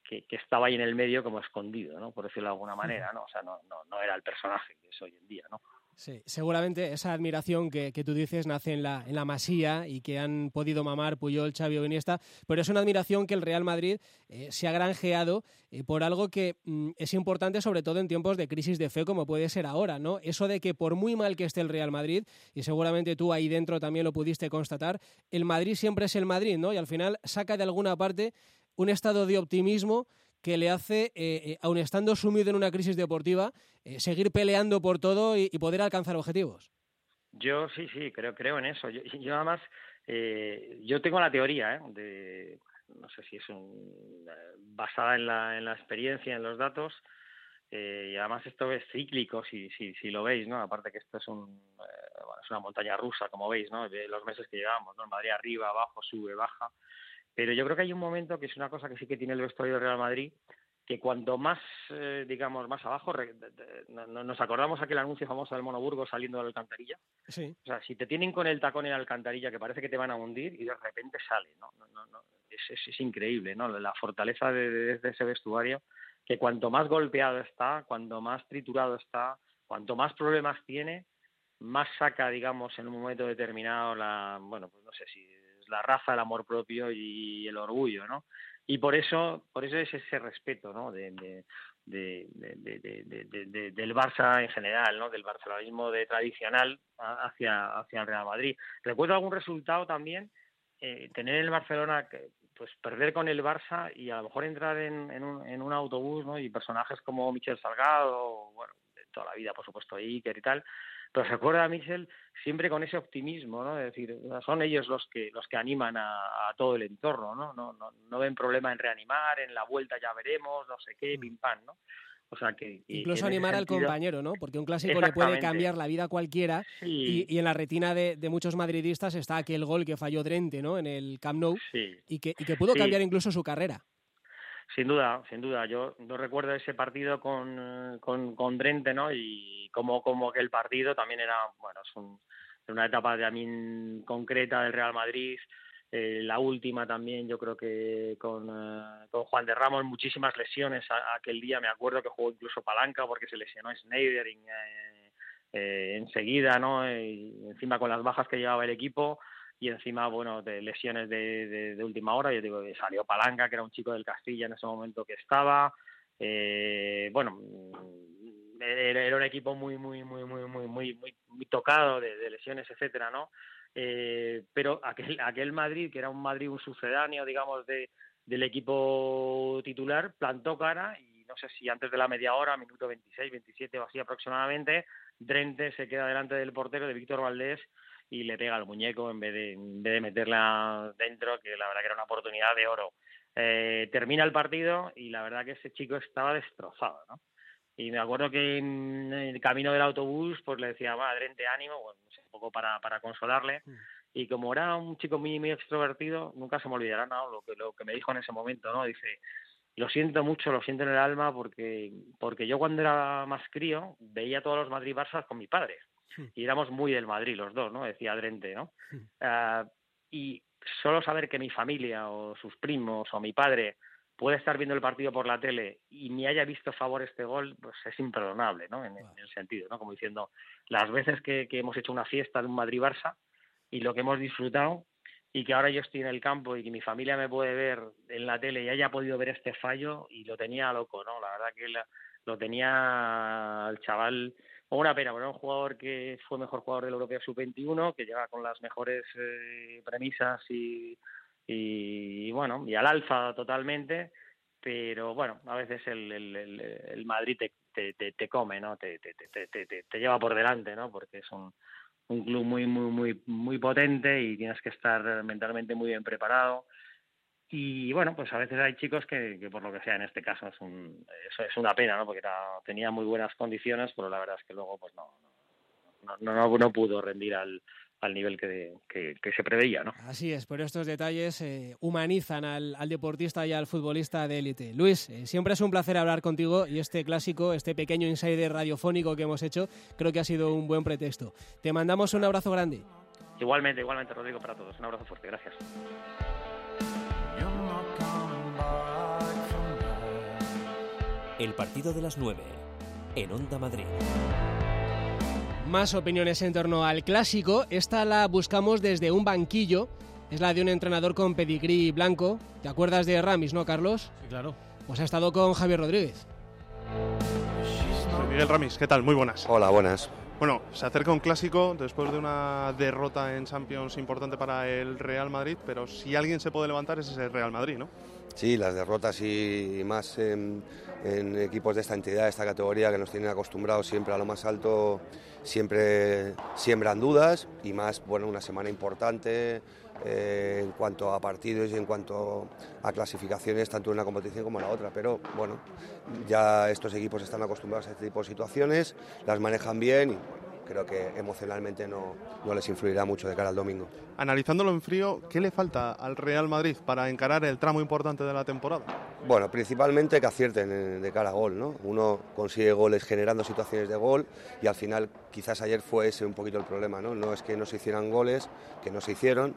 que, que, estaba ahí en el medio como escondido, ¿no? Por decirlo de alguna manera, ¿no? O sea, no, no, no era el personaje que es hoy en día, ¿no? Sí, seguramente esa admiración que, que, tú dices nace en la, en la masía y que han podido mamar Puyol, Xavi o Iniesta, pero es una admiración que el Real Madrid eh, se ha granjeado eh, por algo que mm, es importante sobre todo en tiempos de crisis de fe como puede ser ahora, ¿no? Eso de que por muy mal que esté el Real Madrid, y seguramente tú ahí dentro también lo pudiste constatar, el Madrid siempre es el Madrid, ¿no? Y al final saca de alguna parte un estado de optimismo que le hace, eh, aun estando sumido en una crisis deportiva, seguir peleando por todo y, poder alcanzar objetivos. Yo sí, sí, creo, creo en eso. Yo, yo además, yo tengo la teoría de, no sé si es un, basada en la, en la experiencia, en los datos, eh, y además esto es cíclico, si, si, si lo veis, ¿no? Aparte que esto es, un, eh, es una montaña rusa, como veis, ¿no? De los meses que llevamos, ¿no? Madrid arriba, abajo, sube, baja. Pero yo creo que hay un momento que es una cosa que sí que tiene el vestuario del Real Madrid, que cuanto más, eh, digamos, más abajo, nos acordamos aquel anuncio famoso del Monoburgo saliendo de la alcantarilla. Sí. O sea, si te tienen con el tacón en la alcantarilla que parece que te van a hundir y de repente sale, ¿no? no, no, es, es, increíble, ¿no? La fortaleza de, de, ese vestuario, que cuanto más golpeado está, cuanto más triturado está, cuanto más problemas tiene, más saca, digamos, en un momento determinado la, bueno, pues no sé si es la raza, el amor propio y el orgullo, ¿no? y por eso por eso es ese respeto ¿no? de, del Barça en general no del barcelonismo de tradicional hacia hacia el Real Madrid recuerdo algún resultado también eh, tener el Barcelona pues perder con el Barça y a lo mejor entrar en, en, un, en un autobús ¿no? y personajes como Michel Salgado bueno toda la vida por supuesto Iker y tal pero se acuerda a Michel siempre con ese optimismo, ¿no? Es decir, son ellos los que los que animan a, todo el entorno, ¿no? No, ¿no? no ven problema en reanimar, en la vuelta ya veremos, no sé qué, mm. pim pam, ¿no? O sea que incluso animar al compañero, ¿no? Porque un clásico le puede cambiar la vida a cualquiera y, en la retina de, muchos madridistas está aquel gol que falló Drente, ¿no? En el Camp Nou y, que, y que pudo cambiar incluso su carrera. Sin duda, sin duda. Yo no recuerdo ese partido con, con, con Drente, ¿no? Y como, como que el partido también era, bueno, es una etapa también concreta del Real Madrid. Eh, la última también, yo creo que con, eh, con Juan de Ramos, muchísimas lesiones aquel día. Me acuerdo que jugó incluso palanca porque se lesionó eh, eh, enseguida, ¿no? Y encima con las bajas que llevaba el equipo y encima, bueno, de lesiones de, de, última hora, yo digo, salió Palanca, que era un chico del Castilla en ese momento que estaba, eh, bueno, era, un equipo muy, muy, muy, muy, muy, muy, muy, tocado de, lesiones, etcétera, ¿no? Eh, pero aquel, aquel Madrid, que era un Madrid, un sucedáneo, digamos, de, del equipo titular, plantó cara y no sé si antes de la media hora, minuto 26, 27 o así aproximadamente, Drente se queda delante del portero de Víctor Valdés y le pega al muñeco en vez de, en vez de meterla dentro, que la verdad que era una oportunidad de oro. Eh, termina el partido y la verdad que ese chico estaba destrozado, ¿no? Y me acuerdo que en el camino del autobús pues le decía, va, adrente, ánimo, bueno, un poco para, para consolarle. Mm. Y como era un chico muy, muy extrovertido, nunca se me olvidará ¿no? lo, que, lo que me dijo en ese momento, ¿no? Dice, lo siento mucho, lo siento en el alma, porque, porque yo cuando era más crío veía todos los Madrid-Barça con mi padre. Hmm. y éramos muy del Madrid los dos, ¿no? Decía Drente, ¿no? Hmm. Ah, y solo saber que mi familia o sus primos o mi padre puede estar viendo el partido por la tele y me haya visto a favor este gol, pues es imperdonable, ¿no? En, el sentido, ¿no? Como diciendo, las veces que, hemos hecho una fiesta de un Madrid-Barça y lo que hemos disfrutado y que ahora yo estoy en el campo y que mi familia me puede ver en la tele y haya podido ver este fallo y lo tenía loco, ¿no? La verdad que lo tenía el chaval una pena, bueno, un jugador que fue mejor jugador del Europeo Sub-21, que llega con las mejores eh, premisas y, y, bueno, y al alfa totalmente, pero bueno, a veces el, Madrid te, te, te, come, ¿no? Te, te, te, te, lleva por delante, ¿no? Porque es un, un club muy, muy, muy, muy potente y tienes que estar mentalmente muy bien preparado y bueno, pues a veces hay chicos que, que por lo que sea, en este caso es, un, es, una pena, ¿no? Porque era, tenía muy buenas condiciones, pero la verdad es que luego pues no, no, no, no pudo rendir al, al nivel que, que, se preveía. ¿no? Así es, por estos detalles eh, humanizan al, al, deportista y al futbolista de élite. Luis, eh, siempre es un placer hablar contigo y este clásico, este pequeño insider radiofónico que hemos hecho, creo que ha sido un buen pretexto. Te mandamos un abrazo grande. Igualmente, igualmente, Rodrigo, para todos. Un abrazo fuerte, gracias. El partido de las 9 en Onda Madrid. Más opiniones en torno al clásico. Esta la buscamos desde un banquillo. Es la de un entrenador con pedigrí blanco. ¿Te acuerdas de Ramis, no, Carlos? Sí, claro. Pues ha estado con Javier Rodríguez. Miguel Ramis, ¿qué tal? Muy buenas. Hola, buenas. Bueno, se acerca un clásico después de una derrota en Champions importante para el Real Madrid, pero si alguien se puede levantar es ese Real Madrid, ¿no? Sí, las derrotas y más en, equipos de esta entidad, de esta categoría, que nos tienen acostumbrados siempre a lo más alto, siempre siembran dudas y más, bueno, una semana importante eh, en cuanto a partidos y en cuanto a clasificaciones, tanto en una competición como en la otra. Pero bueno, ya estos equipos están acostumbrados a este tipo de situaciones, las manejan bien y creo que emocionalmente no, no les influirá mucho de cara al domingo. Analizándolo en frío, ¿qué le falta al Real Madrid para encarar el tramo importante de la temporada? Bueno, principalmente que acierten de cara a gol, ¿no? Uno consigue goles generando situaciones de gol y al final quizás ayer fue ese un poquito el problema, ¿no? No es que no se hicieran goles, que no se hicieron,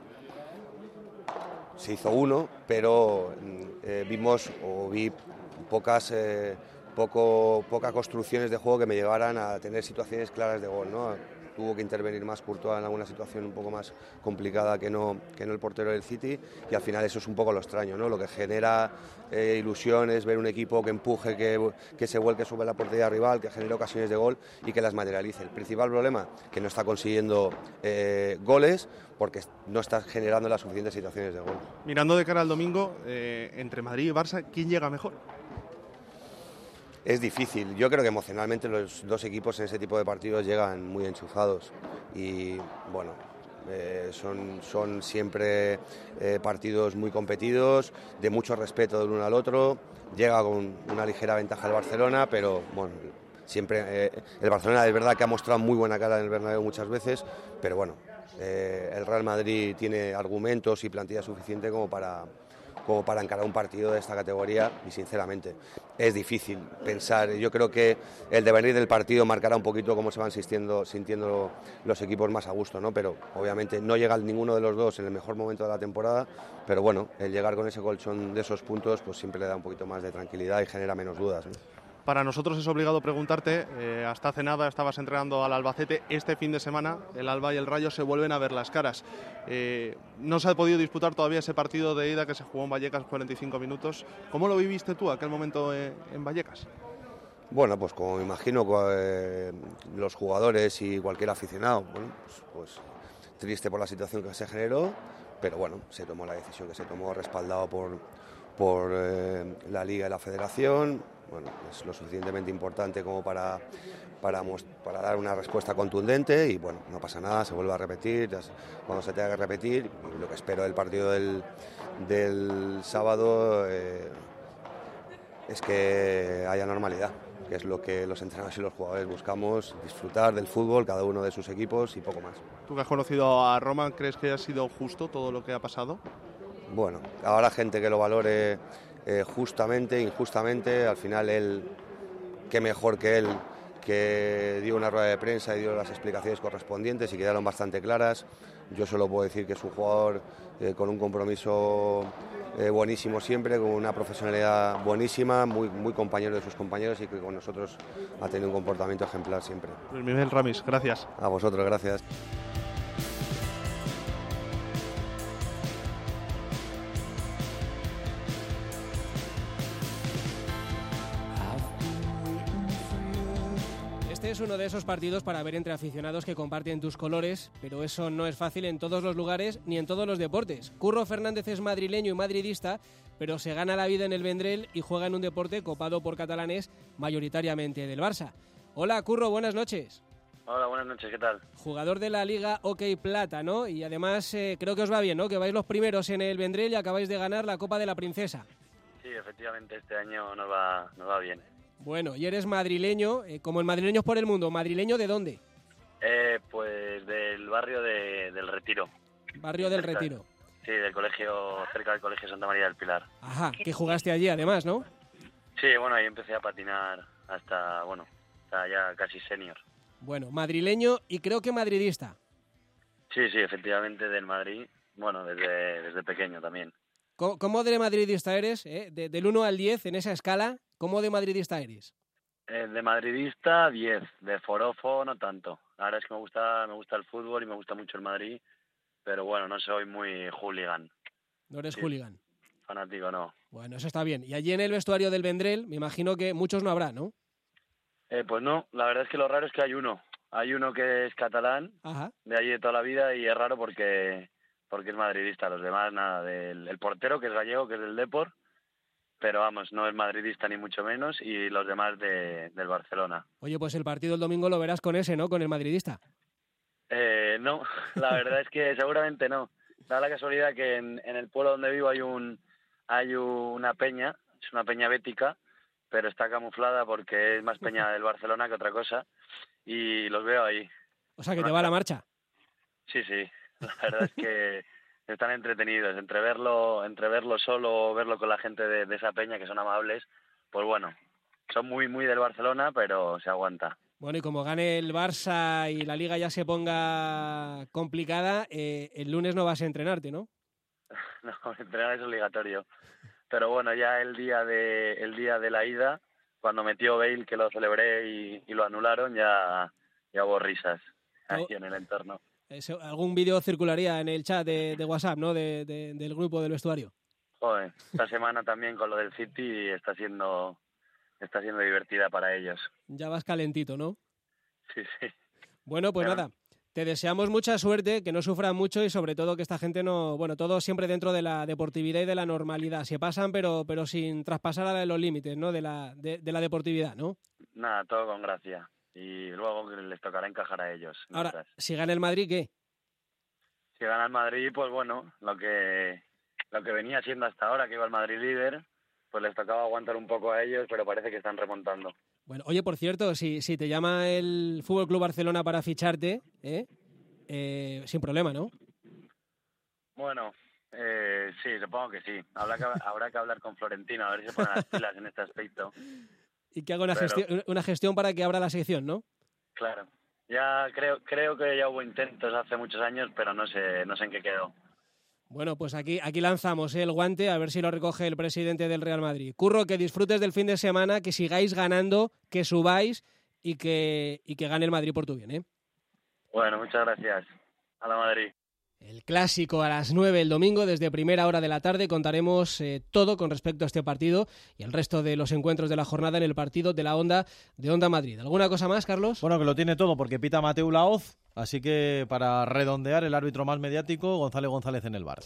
se hizo uno, pero mm, eh, vimos o vi pocas eh, poco, pocas construcciones de juego que me llevaran a tener situaciones claras de gol. ¿no? Tuvo que intervenir más Courtois en alguna situación un poco más complicada que no, que no el portero del City y al final eso es un poco lo extraño. ¿no? Lo que genera eh, ilusiones, ver un equipo que empuje, que, que se vuelque sobre la portería rival, que genere ocasiones de gol y que las materialice. El principal problema, que no está consiguiendo eh, goles porque no está generando las suficientes situaciones de gol. Mirando de cara al domingo, eh, entre Madrid y Barça, ¿quién llega mejor? Es difícil. Yo creo que emocionalmente los dos equipos en ese tipo de partidos llegan muy enchufados y bueno, eh, son, son siempre eh, partidos muy competidos, de mucho respeto del uno al otro. Llega con una ligera ventaja el Barcelona, pero bueno, siempre eh, el Barcelona es verdad que ha mostrado muy buena cara en el Bernabéu muchas veces, pero bueno, el Real Madrid tiene argumentos y plantilla suficiente como para como para encarar un partido de esta categoría y sinceramente es difícil pensar. Yo creo que el devenir del partido marcará un poquito cómo se van sintiendo, los equipos más a gusto, ¿no? Pero obviamente no llega ninguno de los dos en el mejor momento de la temporada, pero bueno, el llegar con ese colchón de esos puntos pues siempre le da un poquito más de tranquilidad y genera menos dudas. Para nosotros es obligado preguntarte, eh, hasta hace nada estabas entrenando al Albacete, este fin de semana el Alba y el Rayo se vuelven a ver las caras. Eh, no se ha podido disputar todavía ese partido de ida que se jugó en Vallecas 45 minutos. ¿Cómo lo viviste tú aquel momento eh, en Vallecas? Bueno, pues como me imagino los jugadores y cualquier aficionado, bueno, pues, pues, triste por la situación que se generó, pero bueno, se tomó la decisión que se tomó respaldado por, por la Liga y la Federación bueno, es lo suficientemente importante como para, para, para, dar una respuesta contundente y bueno, no pasa nada, se vuelve a repetir cuando se tenga que repetir. Lo que espero del partido del, del sábado eh, es que haya normalidad, que es lo que los entrenadores y los jugadores buscamos, disfrutar del fútbol, cada uno de sus equipos y poco más. ¿Tú que has conocido a Roma, crees que ha sido justo todo lo que ha pasado? Bueno, habrá gente que lo valore eh, justamente, injustamente, al final él, qué mejor que él, que dio una rueda de prensa y dio las explicaciones correspondientes y quedaron bastante claras. Yo solo puedo decir que es un jugador eh, con un compromiso eh, buenísimo siempre, con una profesionalidad buenísima, muy, muy compañero de sus compañeros y que con nosotros ha tenido un comportamiento ejemplar siempre. Luis Miguel Ramis, gracias. A vosotros, gracias. Esos partidos para ver entre aficionados que comparten tus colores, pero eso no es fácil en todos los lugares ni en todos los deportes. Curro Fernández es madrileño y madridista, pero se gana la vida en el Vendrell y juega en un deporte copado por catalanes, mayoritariamente del Barça. Hola, Curro, buenas noches. Hola, buenas noches, ¿qué tal? Jugador de la Liga OK Plata, ¿no? Y además eh, creo que os va bien, ¿no? Que vais los primeros en el Vendrell y acabáis de ganar la Copa de la Princesa. Sí, efectivamente, este año nos va, nos va bien. Bueno, y eres madrileño, eh, como el madrileño por el mundo. ¿Madrileño de dónde? Eh, pues del barrio de, del Retiro. Barrio del Retiro. Sí, del colegio, cerca del colegio Santa María del Pilar. Ajá, que jugaste allí además, ¿no? Sí, bueno, ahí empecé a patinar hasta, bueno, hasta ya casi senior. Bueno, madrileño y creo que madridista. Sí, sí, efectivamente del Madrid, bueno, desde, desde pequeño también. ¿Cómo, de madridista eres? Eh? del 1 al 10 en esa escala, ¿Cómo de madridista eres? Eh, de madridista 10, de forofo no tanto. La verdad es que me gusta, me gusta el fútbol y me gusta mucho el Madrid, pero bueno, no soy muy hooligan. ¿No eres hooligan? Fanático, no. Bueno, eso está bien. Y allí en el vestuario del Vendrell, me imagino que muchos no habrá, ¿no? Eh, pues no, la verdad es que lo raro es que hay uno. Hay uno que es catalán, de allí de toda la vida, y es raro porque porque es madridista. Los demás, nada. Del, el portero, que es gallego, que es del Deport, pero vamos, no es madridista ni mucho menos y los demás de, del Barcelona. Oye, pues el partido el domingo lo verás con ese, ¿no? Con el madridista. Eh, no, la verdad es que seguramente no. Da la casualidad que en, en, el pueblo donde vivo hay un hay una peña, es una peña bética, pero está camuflada porque es más peña del Barcelona que otra cosa y los veo ahí. O sea, que te va la marcha. Sí, sí. La verdad es que están entretenidos. Entre verlo, entre verlo solo o verlo con la gente de, de, esa peña, que son amables, pues bueno, son muy, muy del Barcelona, pero se aguanta. Bueno, y como gane el Barça y la liga ya se ponga complicada, eh, el lunes no vas a entrenarte, ¿no? no, entrenar es obligatorio. Pero bueno, ya el día de, el día de la ida, cuando metió Bale, que lo celebré y, y lo anularon, ya, ya hubo risas aquí en el entorno. Algún vídeo circularía en el chat de, de WhatsApp, ¿no? De, de, del grupo del vestuario. Joder, esta semana también con lo del City está siendo está siendo divertida para ellos. Ya vas calentito, ¿no? Sí, sí. Bueno, pues nada, te deseamos mucha suerte, que no sufran mucho y sobre todo que esta gente no, bueno, todo siempre dentro de la deportividad y de la normalidad. Se pasan, pero pero sin traspasar a los límites, ¿no? De la de, de la deportividad, ¿no? Nada, todo con gracia y luego les tocará encajar a ellos. Ahora, mientras. si gana el Madrid, ¿qué? Si gana el Madrid, pues bueno, lo que lo que venía siendo hasta ahora, que iba el Madrid líder, pues les tocaba aguantar un poco a ellos, pero parece que están remontando. Bueno, oye, por cierto, si, si te llama el Fútbol Club Barcelona para ficharte, ¿eh? Eh, sin problema, ¿no? Bueno, eh, sí, supongo que sí. Habrá que, habrá que hablar con Florentino, a ver si se ponen las pilas en este aspecto. Y que haga una, gestión, una gestión para que abra la sección, ¿no? Claro. Ya creo, creo que ya hubo intentos hace muchos años, pero no sé, no sé en qué quedó. Bueno, pues aquí, aquí lanzamos el guante a ver si lo recoge el presidente del Real Madrid. Curro, que disfrutes del fin de semana, que sigáis ganando, que subáis y que, y que gane el Madrid por tu bien, ¿eh? Bueno, muchas gracias. A la Madrid. El clásico a las 9 el domingo, desde primera hora de la tarde, contaremos eh, todo con respecto a este partido y el resto de los encuentros de la jornada en el partido de la Onda de Onda Madrid. ¿Alguna cosa más, Carlos? Bueno, que lo tiene todo porque pita Mateu Laoz, así que para redondear el árbitro más mediático, González González en el bar.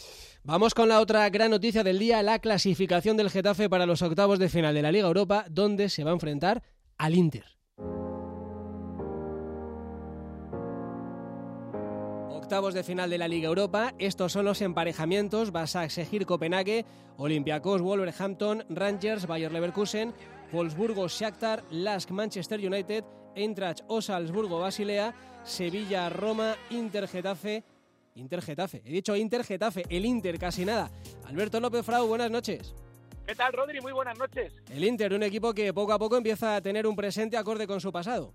Vamos con la otra gran noticia del día, la clasificación del Getafe para los octavos de final de la Liga Europa, donde se va a enfrentar al Inter. Octavos de final de la Liga Europa. Estos son los emparejamientos: Basak, Segir, Copenhague, Olympiacos, Wolverhampton, Rangers, Bayer Leverkusen, Wolfsburgo, Shakhtar, Lask, Manchester United, Eintracht, Osalzburgo, Basilea, Sevilla, Roma, Inter, Getafe. Inter Getafe, he dicho Inter Getafe, el Inter casi nada. Alberto López Frau, buenas noches. ¿Qué tal, Rodri? Muy buenas noches. El Inter, un equipo que poco a poco empieza a tener un presente acorde con su pasado.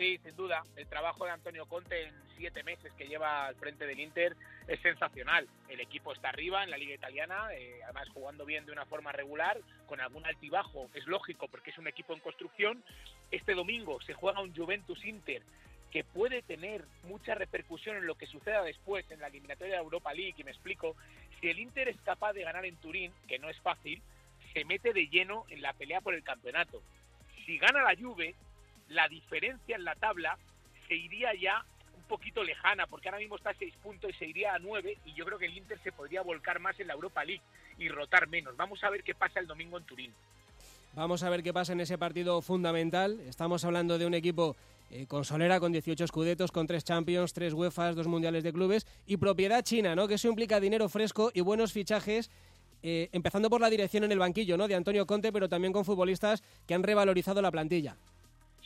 Sí, sin duda. El trabajo de Antonio Conte en siete meses que lleva al frente del Inter es sensacional. El equipo está arriba en la liga italiana, eh, además jugando bien de una forma regular, con algún altibajo, es lógico porque es un equipo en construcción. Este domingo se juega un Juventus Inter que puede tener mucha repercusión en lo que suceda después en la eliminatoria de Europa League, y me explico, si el Inter es capaz de ganar en Turín, que no es fácil, se mete de lleno en la pelea por el campeonato. Si gana la Juve, la diferencia en la tabla se iría ya un poquito lejana, porque ahora mismo está a 6 puntos y se iría a 9, y yo creo que el Inter se podría volcar más en la Europa League y rotar menos. Vamos a ver qué pasa el domingo en Turín. Vamos a ver qué pasa en ese partido fundamental. Estamos hablando de un equipo eh, con Solera, con 18 escudetos, con 3 Champions, 3 UEFA, 2 Mundiales de Clubes y propiedad china, ¿no? Que eso implica dinero fresco y buenos fichajes. Eh, empezando por la dirección en el banquillo, ¿no? De Antonio Conte, pero también con futbolistas que han revalorizado la plantilla.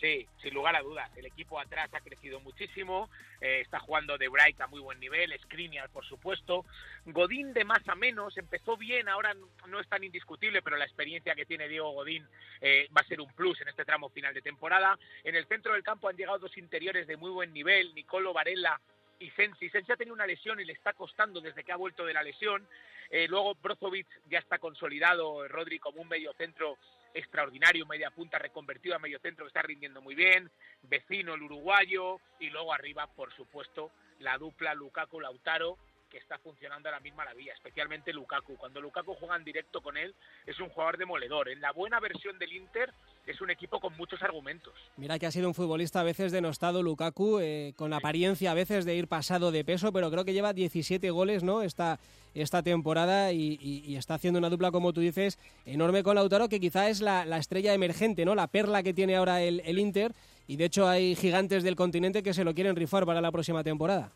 Sí, sin lugar a dudas. El equipo atrás ha crecido muchísimo. Eh, está jugando de Bright a muy buen nivel. Skriniar, por supuesto. Godín de más a menos. Empezó bien, ahora no es tan indiscutible, pero la experiencia que tiene Diego Godín eh, va a ser un plus en este tramo final de temporada. En el centro del campo han llegado dos interiores de muy buen nivel. Nicolo Varela y Sensi. Sensi ha tenido una lesión y le está costando desde que ha vuelto de la lesión. Eh, luego Brozovic ya está consolidado, Rodri como un medio centro extraordinario, media punta reconvertido a medio centro que está rindiendo muy bien, vecino el uruguayo y luego arriba, por supuesto, la dupla Lukaku-Lautaro que está funcionando a la misma la vía, especialmente Lukaku. Cuando Lukaku juega en directo con él, es un jugador demoledor. En la buena versión del Inter, es un equipo con muchos argumentos. Mira que ha sido un futbolista a veces denostado Lukaku, eh, con apariencia a veces de ir pasado de peso, pero creo que lleva 17 goles ¿no? esta, esta temporada y, está haciendo una dupla, como tú dices, enorme con Lautaro, que quizá es la, estrella emergente, ¿no? la perla que tiene ahora el, el Inter, y de hecho hay gigantes del continente que se lo quieren rifar para la próxima temporada.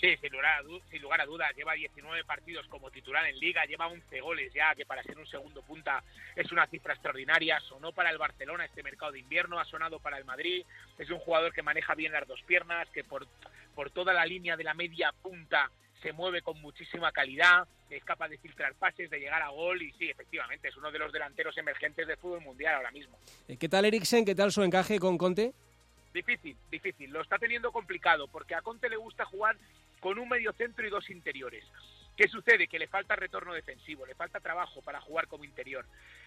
Sí, sin lugar, a, sin lugar a dudas, lleva 19 partidos como titular en Liga, lleva 11 goles ya, que para ser un segundo punta es una cifra extraordinaria. Sonó para el Barcelona este mercado de invierno, ha sonado para el Madrid. Es un jugador que maneja bien las dos piernas, que por, por toda la línea de la media punta se mueve con muchísima calidad, es capaz de filtrar pases, de llegar a gol y sí, efectivamente, es uno de los delanteros emergentes del fútbol mundial ahora mismo. Eh, ¿Qué tal Eriksen? ¿Qué tal su encaje con Conte? Difícil, difícil. Lo está teniendo complicado porque a Conte le gusta jugar con un medio centro y dos interiores. ¿Qué sucede? Que le falta retorno defensivo, le falta trabajo para jugar como interior.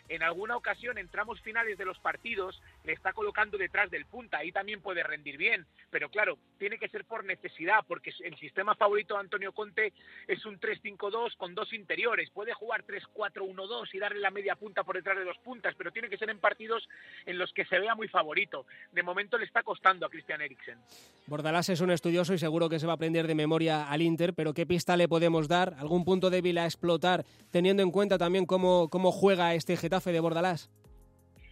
En alguna ocasión, en tramos finales de los partidos, le está colocando detrás del punta, ahí también puede rendir bien, pero claro, tiene que ser por necesidad, porque el sistema favorito de Antonio Conte es un 3-5-2 con dos interiores, puede jugar 3-4-1-2 y darle la media punta por detrás de dos puntas, pero tiene que ser en partidos en los que se vea muy favorito. De momento le está costando a Christian Eriksen. Bordalás es un estudioso y seguro que se va a aprender de memoria al Inter, pero ¿qué pista le podemos dar? ¿Algún punto débil a explotar, teniendo en cuenta también cómo, cómo juega este Getafe de Bordalás?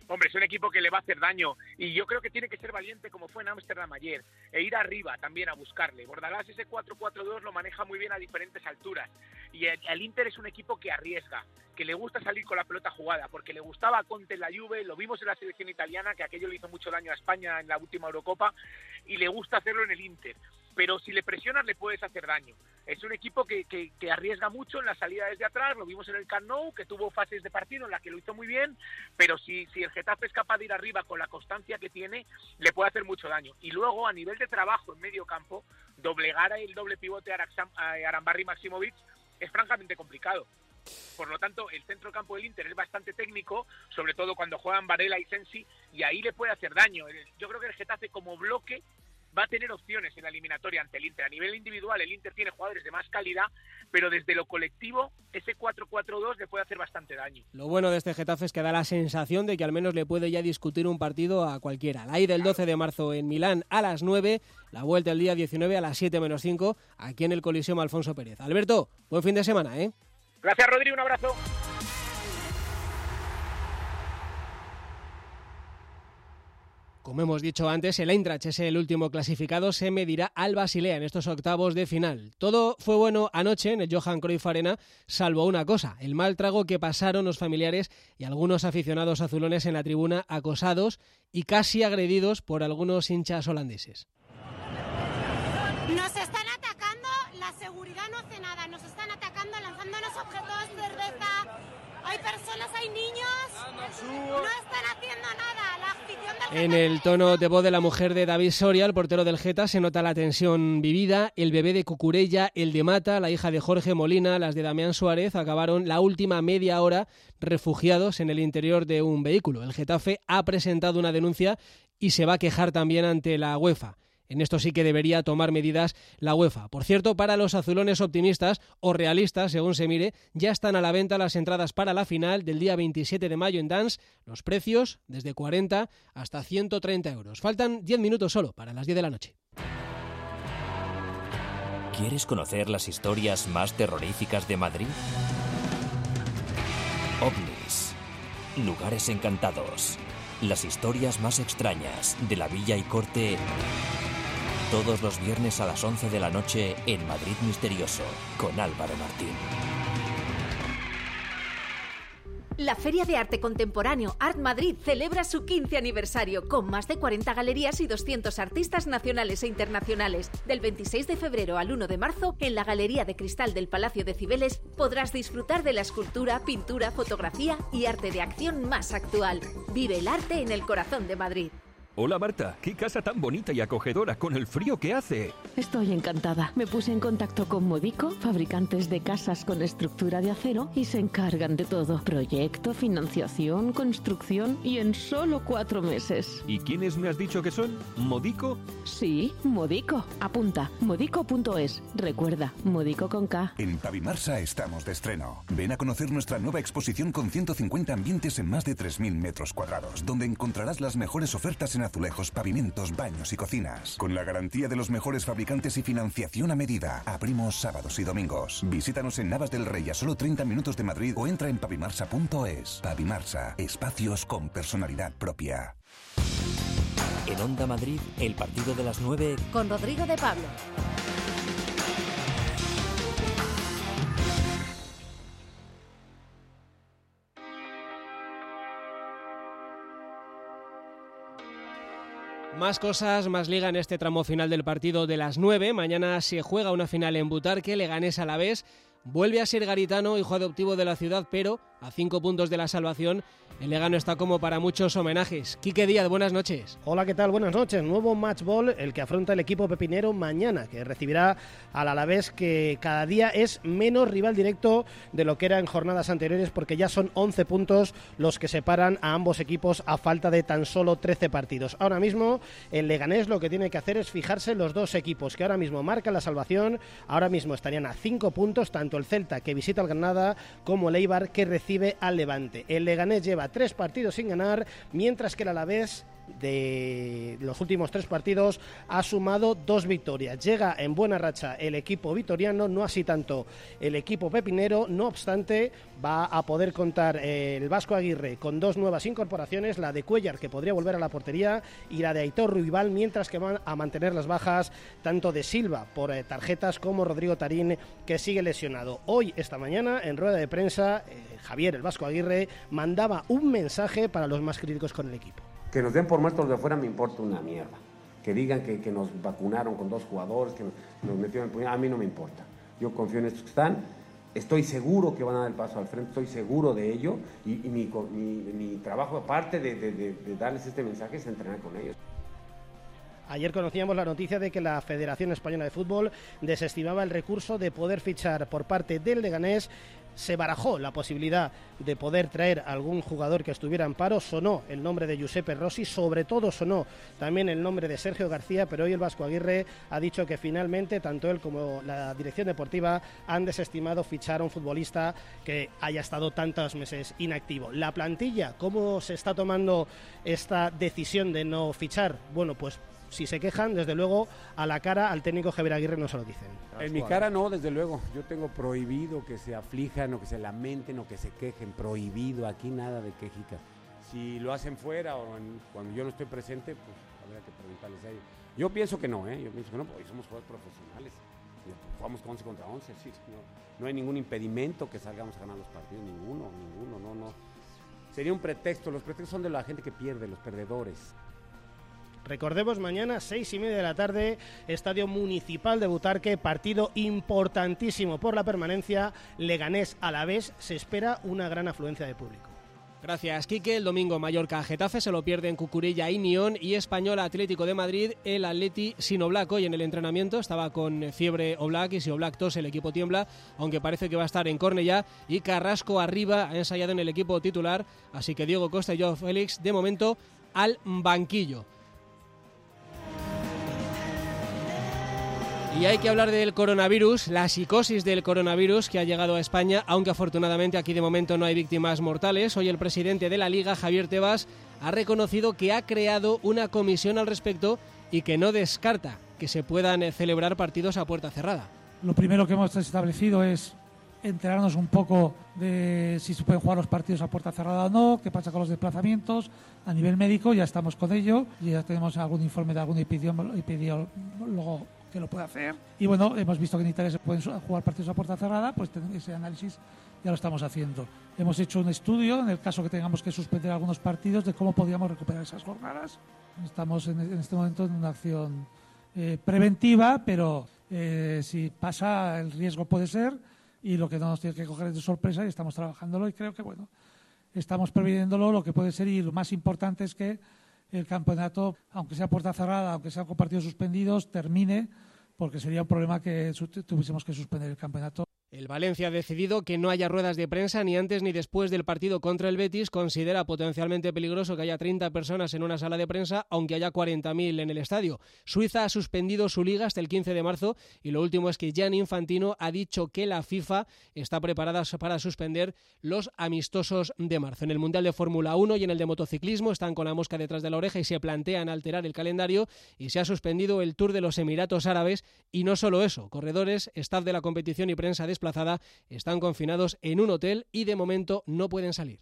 Hombre, es un equipo que le va a hacer daño y yo creo que tiene que ser valiente como fue en Ámsterdam ayer e ir arriba también a buscarle. Bordalás ese 4-4-2 lo maneja muy bien a diferentes alturas y el, Inter es un equipo que arriesga, que le gusta salir con la pelota jugada, porque le gustaba a Conte en la Juve, lo vimos en la selección italiana, que aquello le hizo mucho daño a España en la última Eurocopa y le gusta hacerlo en el Inter pero si le presionas le puedes hacer daño. Es un equipo que, que, arriesga mucho en la salida desde atrás, lo vimos en el Camp que tuvo fases de partido en las que lo hizo muy bien, pero si, si el Getafe es capaz de ir arriba con la constancia que tiene, le puede hacer mucho daño. Y luego, a nivel de trabajo en medio campo, doblegar el doble pivote Arambarri Maximovic es francamente complicado. Por lo tanto, el centro campo del Inter es bastante técnico, sobre todo cuando juegan Varela y Sensi, y ahí le puede hacer daño. Yo creo que el Getafe como bloque va a tener opciones en la eliminatoria ante el Inter. A nivel individual, el Inter tiene jugadores de más calidad, pero desde lo colectivo, ese 4-4-2 le puede hacer bastante daño. Lo bueno de este Getafe es que da la sensación de que al menos le puede ya discutir un partido a cualquiera. La ida el 12 de marzo en Milán a las 9, la vuelta el día 19 a las 7 menos 5, aquí en el Coliseum Alfonso Pérez. Alberto, buen fin de semana, ¿eh? Gracias, Rodrigo, un abrazo. Como hemos dicho antes, el Eintracht es el último clasificado, se medirá al Basilea en estos octavos de final. Todo fue bueno anoche en el Johan Cruyff Arena, salvo una cosa, el mal trago que pasaron los familiares y algunos aficionados azulones en la tribuna acosados y casi agredidos por algunos hinchas holandeses. Nos están atacando, la seguridad no hace nada, nos están atacando lanzándonos objetos, cerveza, hay personas, hay niños, no están haciendo nada. La en el tono de voz de la mujer de David Soria, el portero del Geta, se nota la tensión vivida. El bebé de Cucurella, el de Mata, la hija de Jorge Molina, las de Damián Suárez acabaron la última media hora refugiados en el interior de un vehículo. El Getafe ha presentado una denuncia y se va a quejar también ante la UEFA. En esto sí que debería tomar medidas la UEFA. Por cierto, para los azulones optimistas o realistas, según se mire, ya están a la venta las entradas para la final del día 27 de mayo en Dance. Los precios desde 40 hasta 130 euros. Faltan 10 minutos solo para las 10 de la noche. ¿Quieres conocer las historias más terroríficas de Madrid? OVNIS. Lugares encantados. Las historias más extrañas de la villa y corte todos los viernes a las 11 de la noche en Madrid Misterioso con Álvaro Martín. La Feria de Arte Contemporáneo Art Madrid celebra su 15 aniversario con más de 40 galerías y 200 artistas nacionales e internacionales. Del 26 de febrero al 1 de marzo, en la Galería de Cristal del Palacio de Cibeles, podrás disfrutar de la escultura, pintura, fotografía y arte de acción más actual. Vive el arte en el corazón de Madrid. Hola Marta, qué casa tan bonita y acogedora con el frío que hace. Estoy encantada. Me puse en contacto con Modico, fabricantes de casas con estructura de acero, y se encargan de todo. Proyecto, financiación, construcción y en solo cuatro meses. ¿Y quiénes me has dicho que son? ¿Modico? Sí, Modico. Apunta, modico.es. Recuerda, Modico con K. En Pavimarsa estamos de estreno. Ven a conocer nuestra nueva exposición con 150 ambientes en más de 3.000 metros cuadrados, donde encontrarás las mejores ofertas en azulejos, pavimentos, baños y cocinas. Con la garantía de los mejores fabricantes y financiación a medida. Abrimos sábados y domingos. Visítanos en Navas del Rey a solo 30 minutos de Madrid o entra en pavimarsa.es. Pavimarsa, espacios con personalidad propia. En Onda Madrid, el partido de las 9 Con Rodrigo de Pablo. Más cosas, más liga en este tramo final del partido de las 9. Mañana se juega una final en Butarque, Leganés a la vez. Vuelve a ser Garitano, hijo adoptivo de la ciudad, pero a cinco puntos de la salvación. El Legano está como para muchos homenajes. Quique Díaz, buenas noches. Hola, ¿qué tal? Buenas noches. Nuevo match ball, el que afronta el equipo pepinero mañana, que recibirá al Alavés, que cada día es menos rival directo de lo que era en jornadas anteriores, porque ya son 11 puntos los que separan a ambos equipos a falta de tan solo 13 partidos. Ahora mismo, el Leganés lo que tiene que hacer es fijarse en los dos equipos que ahora mismo marcan la salvación. Ahora mismo estarían a 5 puntos, tanto el Celta que visita al Granada como el Eibar que recibe al Levante. El Leganés lleva tres partidos sin ganar, mientras que el Alavés de los últimos tres partidos ha sumado dos victorias. Llega en buena racha el equipo vitoriano, no así tanto el equipo pepinero. No obstante, va a poder contar el Vasco Aguirre con dos nuevas incorporaciones, la de Cuellar, que podría volver a la portería, y la de Aitor Ruibal, mientras que van a mantener las bajas tanto de Silva por eh, tarjetas como Rodrigo Tarín, que sigue lesionado. Hoy, esta mañana, en rueda de prensa, eh, Javier, el Vasco Aguirre, mandaba un mensaje para los más críticos con el equipo. Que nos den por muertos de fuera me importa una mierda. Que digan que, que nos vacunaron con dos jugadores, que nos, metieron en puñal, a mí no me importa. Yo confío en estos que están. Estoy seguro que van a dar el paso al frente, estoy seguro de ello. Y, mi- mi trabajo, aparte de, de- de- de darles este mensaje, es entrenar con ellos. Ayer conocíamos la noticia de que la Federación Española de Fútbol desestimaba el recurso de poder fichar por parte del Leganés. Se barajó la posibilidad de poder traer algún jugador que estuviera en paro. Sonó el nombre de Giuseppe Rossi, sobre todo sonó también el nombre de Sergio García, pero hoy el Vasco Aguirre ha dicho que finalmente tanto él como la dirección deportiva han desestimado fichar a un futbolista que haya estado tantos meses inactivo. La plantilla, ¿cómo se está tomando esta decisión de no fichar? Bueno, pues si se quejan, desde luego, a la cara al técnico Javier Aguirre no se lo dicen. En mi cara no, desde luego. Yo tengo prohibido que se aflijan o que se lamenten o que se quejen. Prohibido, aquí nada de quejica. Si lo hacen fuera o en- cuando yo no estoy presente, pues habrá que preguntarles a ellos. Yo pienso que no, ¿eh? Yo pienso que no, porque somos jugadores profesionales. Jugamos 11 contra 11, sí, no, no hay ningún impedimento que salgamos a ganar los partidos, ninguno, ninguno, no, no. Sería un pretexto, los pretextos son de la gente que pierde, los perdedores. Recordemos mañana, seis y media de la tarde, Estadio Municipal de Butarque, partido importantísimo por la permanencia, Leganés a la vez, se espera una gran afluencia de público. Gracias, Quique. El domingo Mallorca Getafe se lo pierde en Cucurella y Nión y Español Atlético de Madrid. El Atleti sin Oblak hoy en el entrenamiento. Estaba con fiebre Oblak y si Oblak tos el equipo tiembla, aunque parece que va a estar en Cornellá. Y Carrasco arriba ha ensayado en el equipo titular. Así que Diego Costa y Joao Félix de momento al banquillo. Y hay que hablar del coronavirus, la psicosis del coronavirus que ha llegado a España, aunque afortunadamente aquí de momento no hay víctimas mortales. Hoy el presidente de la Liga, Javier Tebas, ha reconocido que ha creado una comisión al respecto y que no descarta que se puedan eh, celebrar partidos a puerta cerrada. Lo primero que hemos establecido es enterarnos un poco de si se pueden jugar los partidos a puerta cerrada o no, qué pasa con los desplazamientos. A nivel médico ya estamos con ello y ya tenemos algún informe de algún epidemiólogo que lo puede hacer. Y bueno, hemos visto que en Italia se pueden jugar partidos a puerta cerrada, pues ese análisis ya lo estamos haciendo. Hemos hecho un estudio en el caso que tengamos que suspender algunos partidos de cómo podríamos recuperar esas jornadas. Estamos en, en este momento en una acción eh, preventiva, pero eh, si pasa el riesgo puede ser y lo que no nos tiene que coger es de sorpresa y estamos trabajándolo y creo que bueno, estamos previéndolo lo que puede ser y lo más importante es que el campeonato, aunque sea puerta cerrada, aunque sea con partidos suspendidos, termine, porque sería un problema que tuviésemos que suspender el campeonato. El Valencia ha decidido que no haya ruedas de prensa ni antes ni después del partido contra el Betis. Considera potencialmente peligroso que haya 30 personas en una sala de prensa, aunque haya 40.000 en el estadio. Suiza ha suspendido su liga hasta el 15 de marzo y lo último es que Gianni Infantino ha dicho que la FIFA está preparada para suspender los amistosos de marzo. En el Mundial de Fórmula 1 y en el de motociclismo están con la mosca detrás de la oreja y se plantean alterar el calendario y se ha suspendido el Tour de los Emiratos Árabes y no solo eso, corredores, staff de la competición y prensa de desplazada están confinados en un hotel y de momento no pueden salir.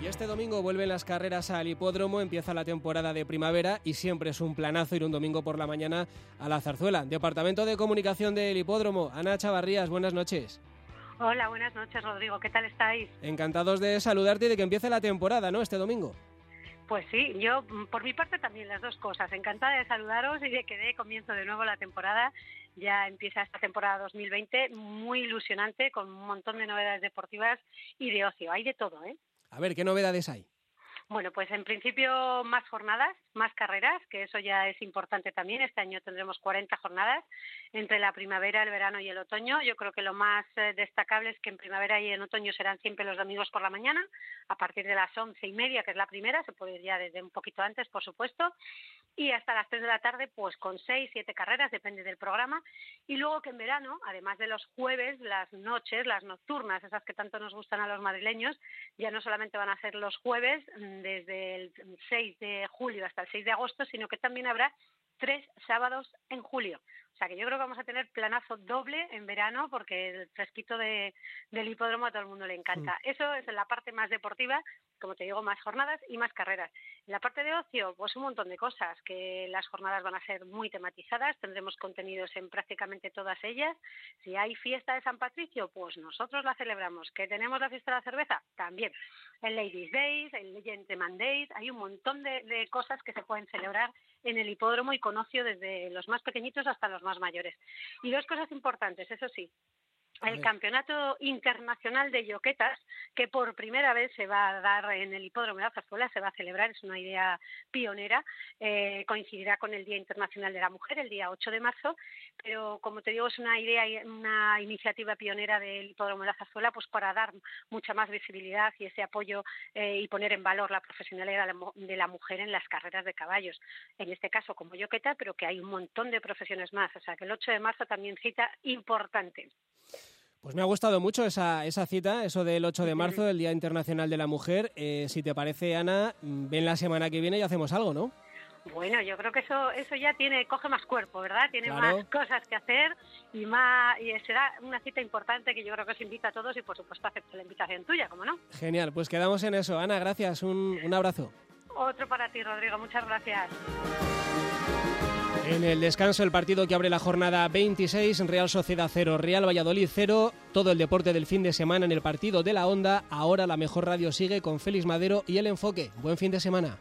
Y este domingo vuelven las carreras al hipódromo, empieza la temporada de primavera y siempre es un planazo ir un domingo por la mañana a la Zarzuela. Departamento de Comunicación del Hipódromo, Ana Chavarrías, buenas noches. Hola, buenas noches Rodrigo, ¿qué tal estáis? Encantados de saludarte y de que empiece la temporada, ¿no? Este domingo. Pues sí, yo mm, por mi parte también las dos cosas. Encantada de saludaros y de que dé comienzo de nuevo la temporada. Ya empieza esta temporada 2020 muy ilusionante con un montón de novedades deportivas y de ocio. Hay de todo, ¿eh? A ver, ¿qué novedades hay? Bueno, pues en principio más jornadas, más carreras, que eso ya es importante también. Este año tendremos 40 jornadas entre la primavera, el verano y el otoño. Yo creo que lo más eh, destacable es que en primavera y en otoño serán siempre los domingos por la mañana, a partir de las once y media, que es la primera, se puede ir ya desde un poquito antes, por supuesto, y hasta las tres de la tarde, pues con seis, siete carreras, depende del programa. Y luego que en verano, además de los jueves, las noches, las nocturnas, esas que tanto nos gustan a los madrileños, ya no solamente van a ser los jueves, mm, desde el 6 de julio hasta el 6 de agosto, sino que también habrá tres sábados en julio. O sea que yo creo que vamos a tener planazo doble en verano porque el fresquito de, del hipódromo a todo el mundo le encanta. Mm. Eso es en la parte más deportiva, como te digo, más jornadas y más carreras. En la parte de ocio, pues un montón de cosas, que las jornadas van a ser muy tematizadas, tendremos contenidos en prácticamente todas ellas. Si hay fiesta de San Patricio, pues nosotros la celebramos. ¿Que tenemos la fiesta de la cerveza? También. El Ladies Days, el Gentleman Days, hay un montón de, de cosas que se pueden celebrar en el hipódromo y con ocio desde los más pequeñitos hasta los más mayores. Y dos cosas importantes, eso sí, el Campeonato Internacional de Yoquetas, que por primera vez se va a dar en el Hipódromo de la Zarzuela, se va a celebrar, es una idea pionera, eh, coincidirá con el Día Internacional de la Mujer, el día 8 de marzo, pero como te digo, es una idea, y una iniciativa pionera del Hipódromo de la Zarzuela, pues para dar mucha más visibilidad y ese apoyo eh, y poner en valor la profesionalidad de la mujer en las carreras de caballos, en este caso como Yoqueta, pero que hay un montón de profesiones más, o sea que el 8 de marzo también cita importante. Pues me ha gustado mucho esa, esa cita, eso del 8 de marzo, del Día Internacional de la Mujer. Eh, si te parece, Ana, ven la semana que viene y hacemos algo, ¿no? Bueno, yo creo que eso eso ya tiene coge más cuerpo, ¿verdad? Tiene más cosas que hacer y más y será una cita importante que yo creo que os invita a todos y por supuesto acepto la invitación tuya, ¿cómo no? Genial, pues quedamos en eso. Ana, gracias, un, un abrazo. Otro para ti, Rodrigo, muchas gracias. En el descanso, el partido que abre la jornada 26, Real Sociedad 0, Real Valladolid 0, todo el deporte del fin de semana en el partido de la Onda. Ahora la mejor radio sigue con Félix Madero y el enfoque. Buen fin de semana.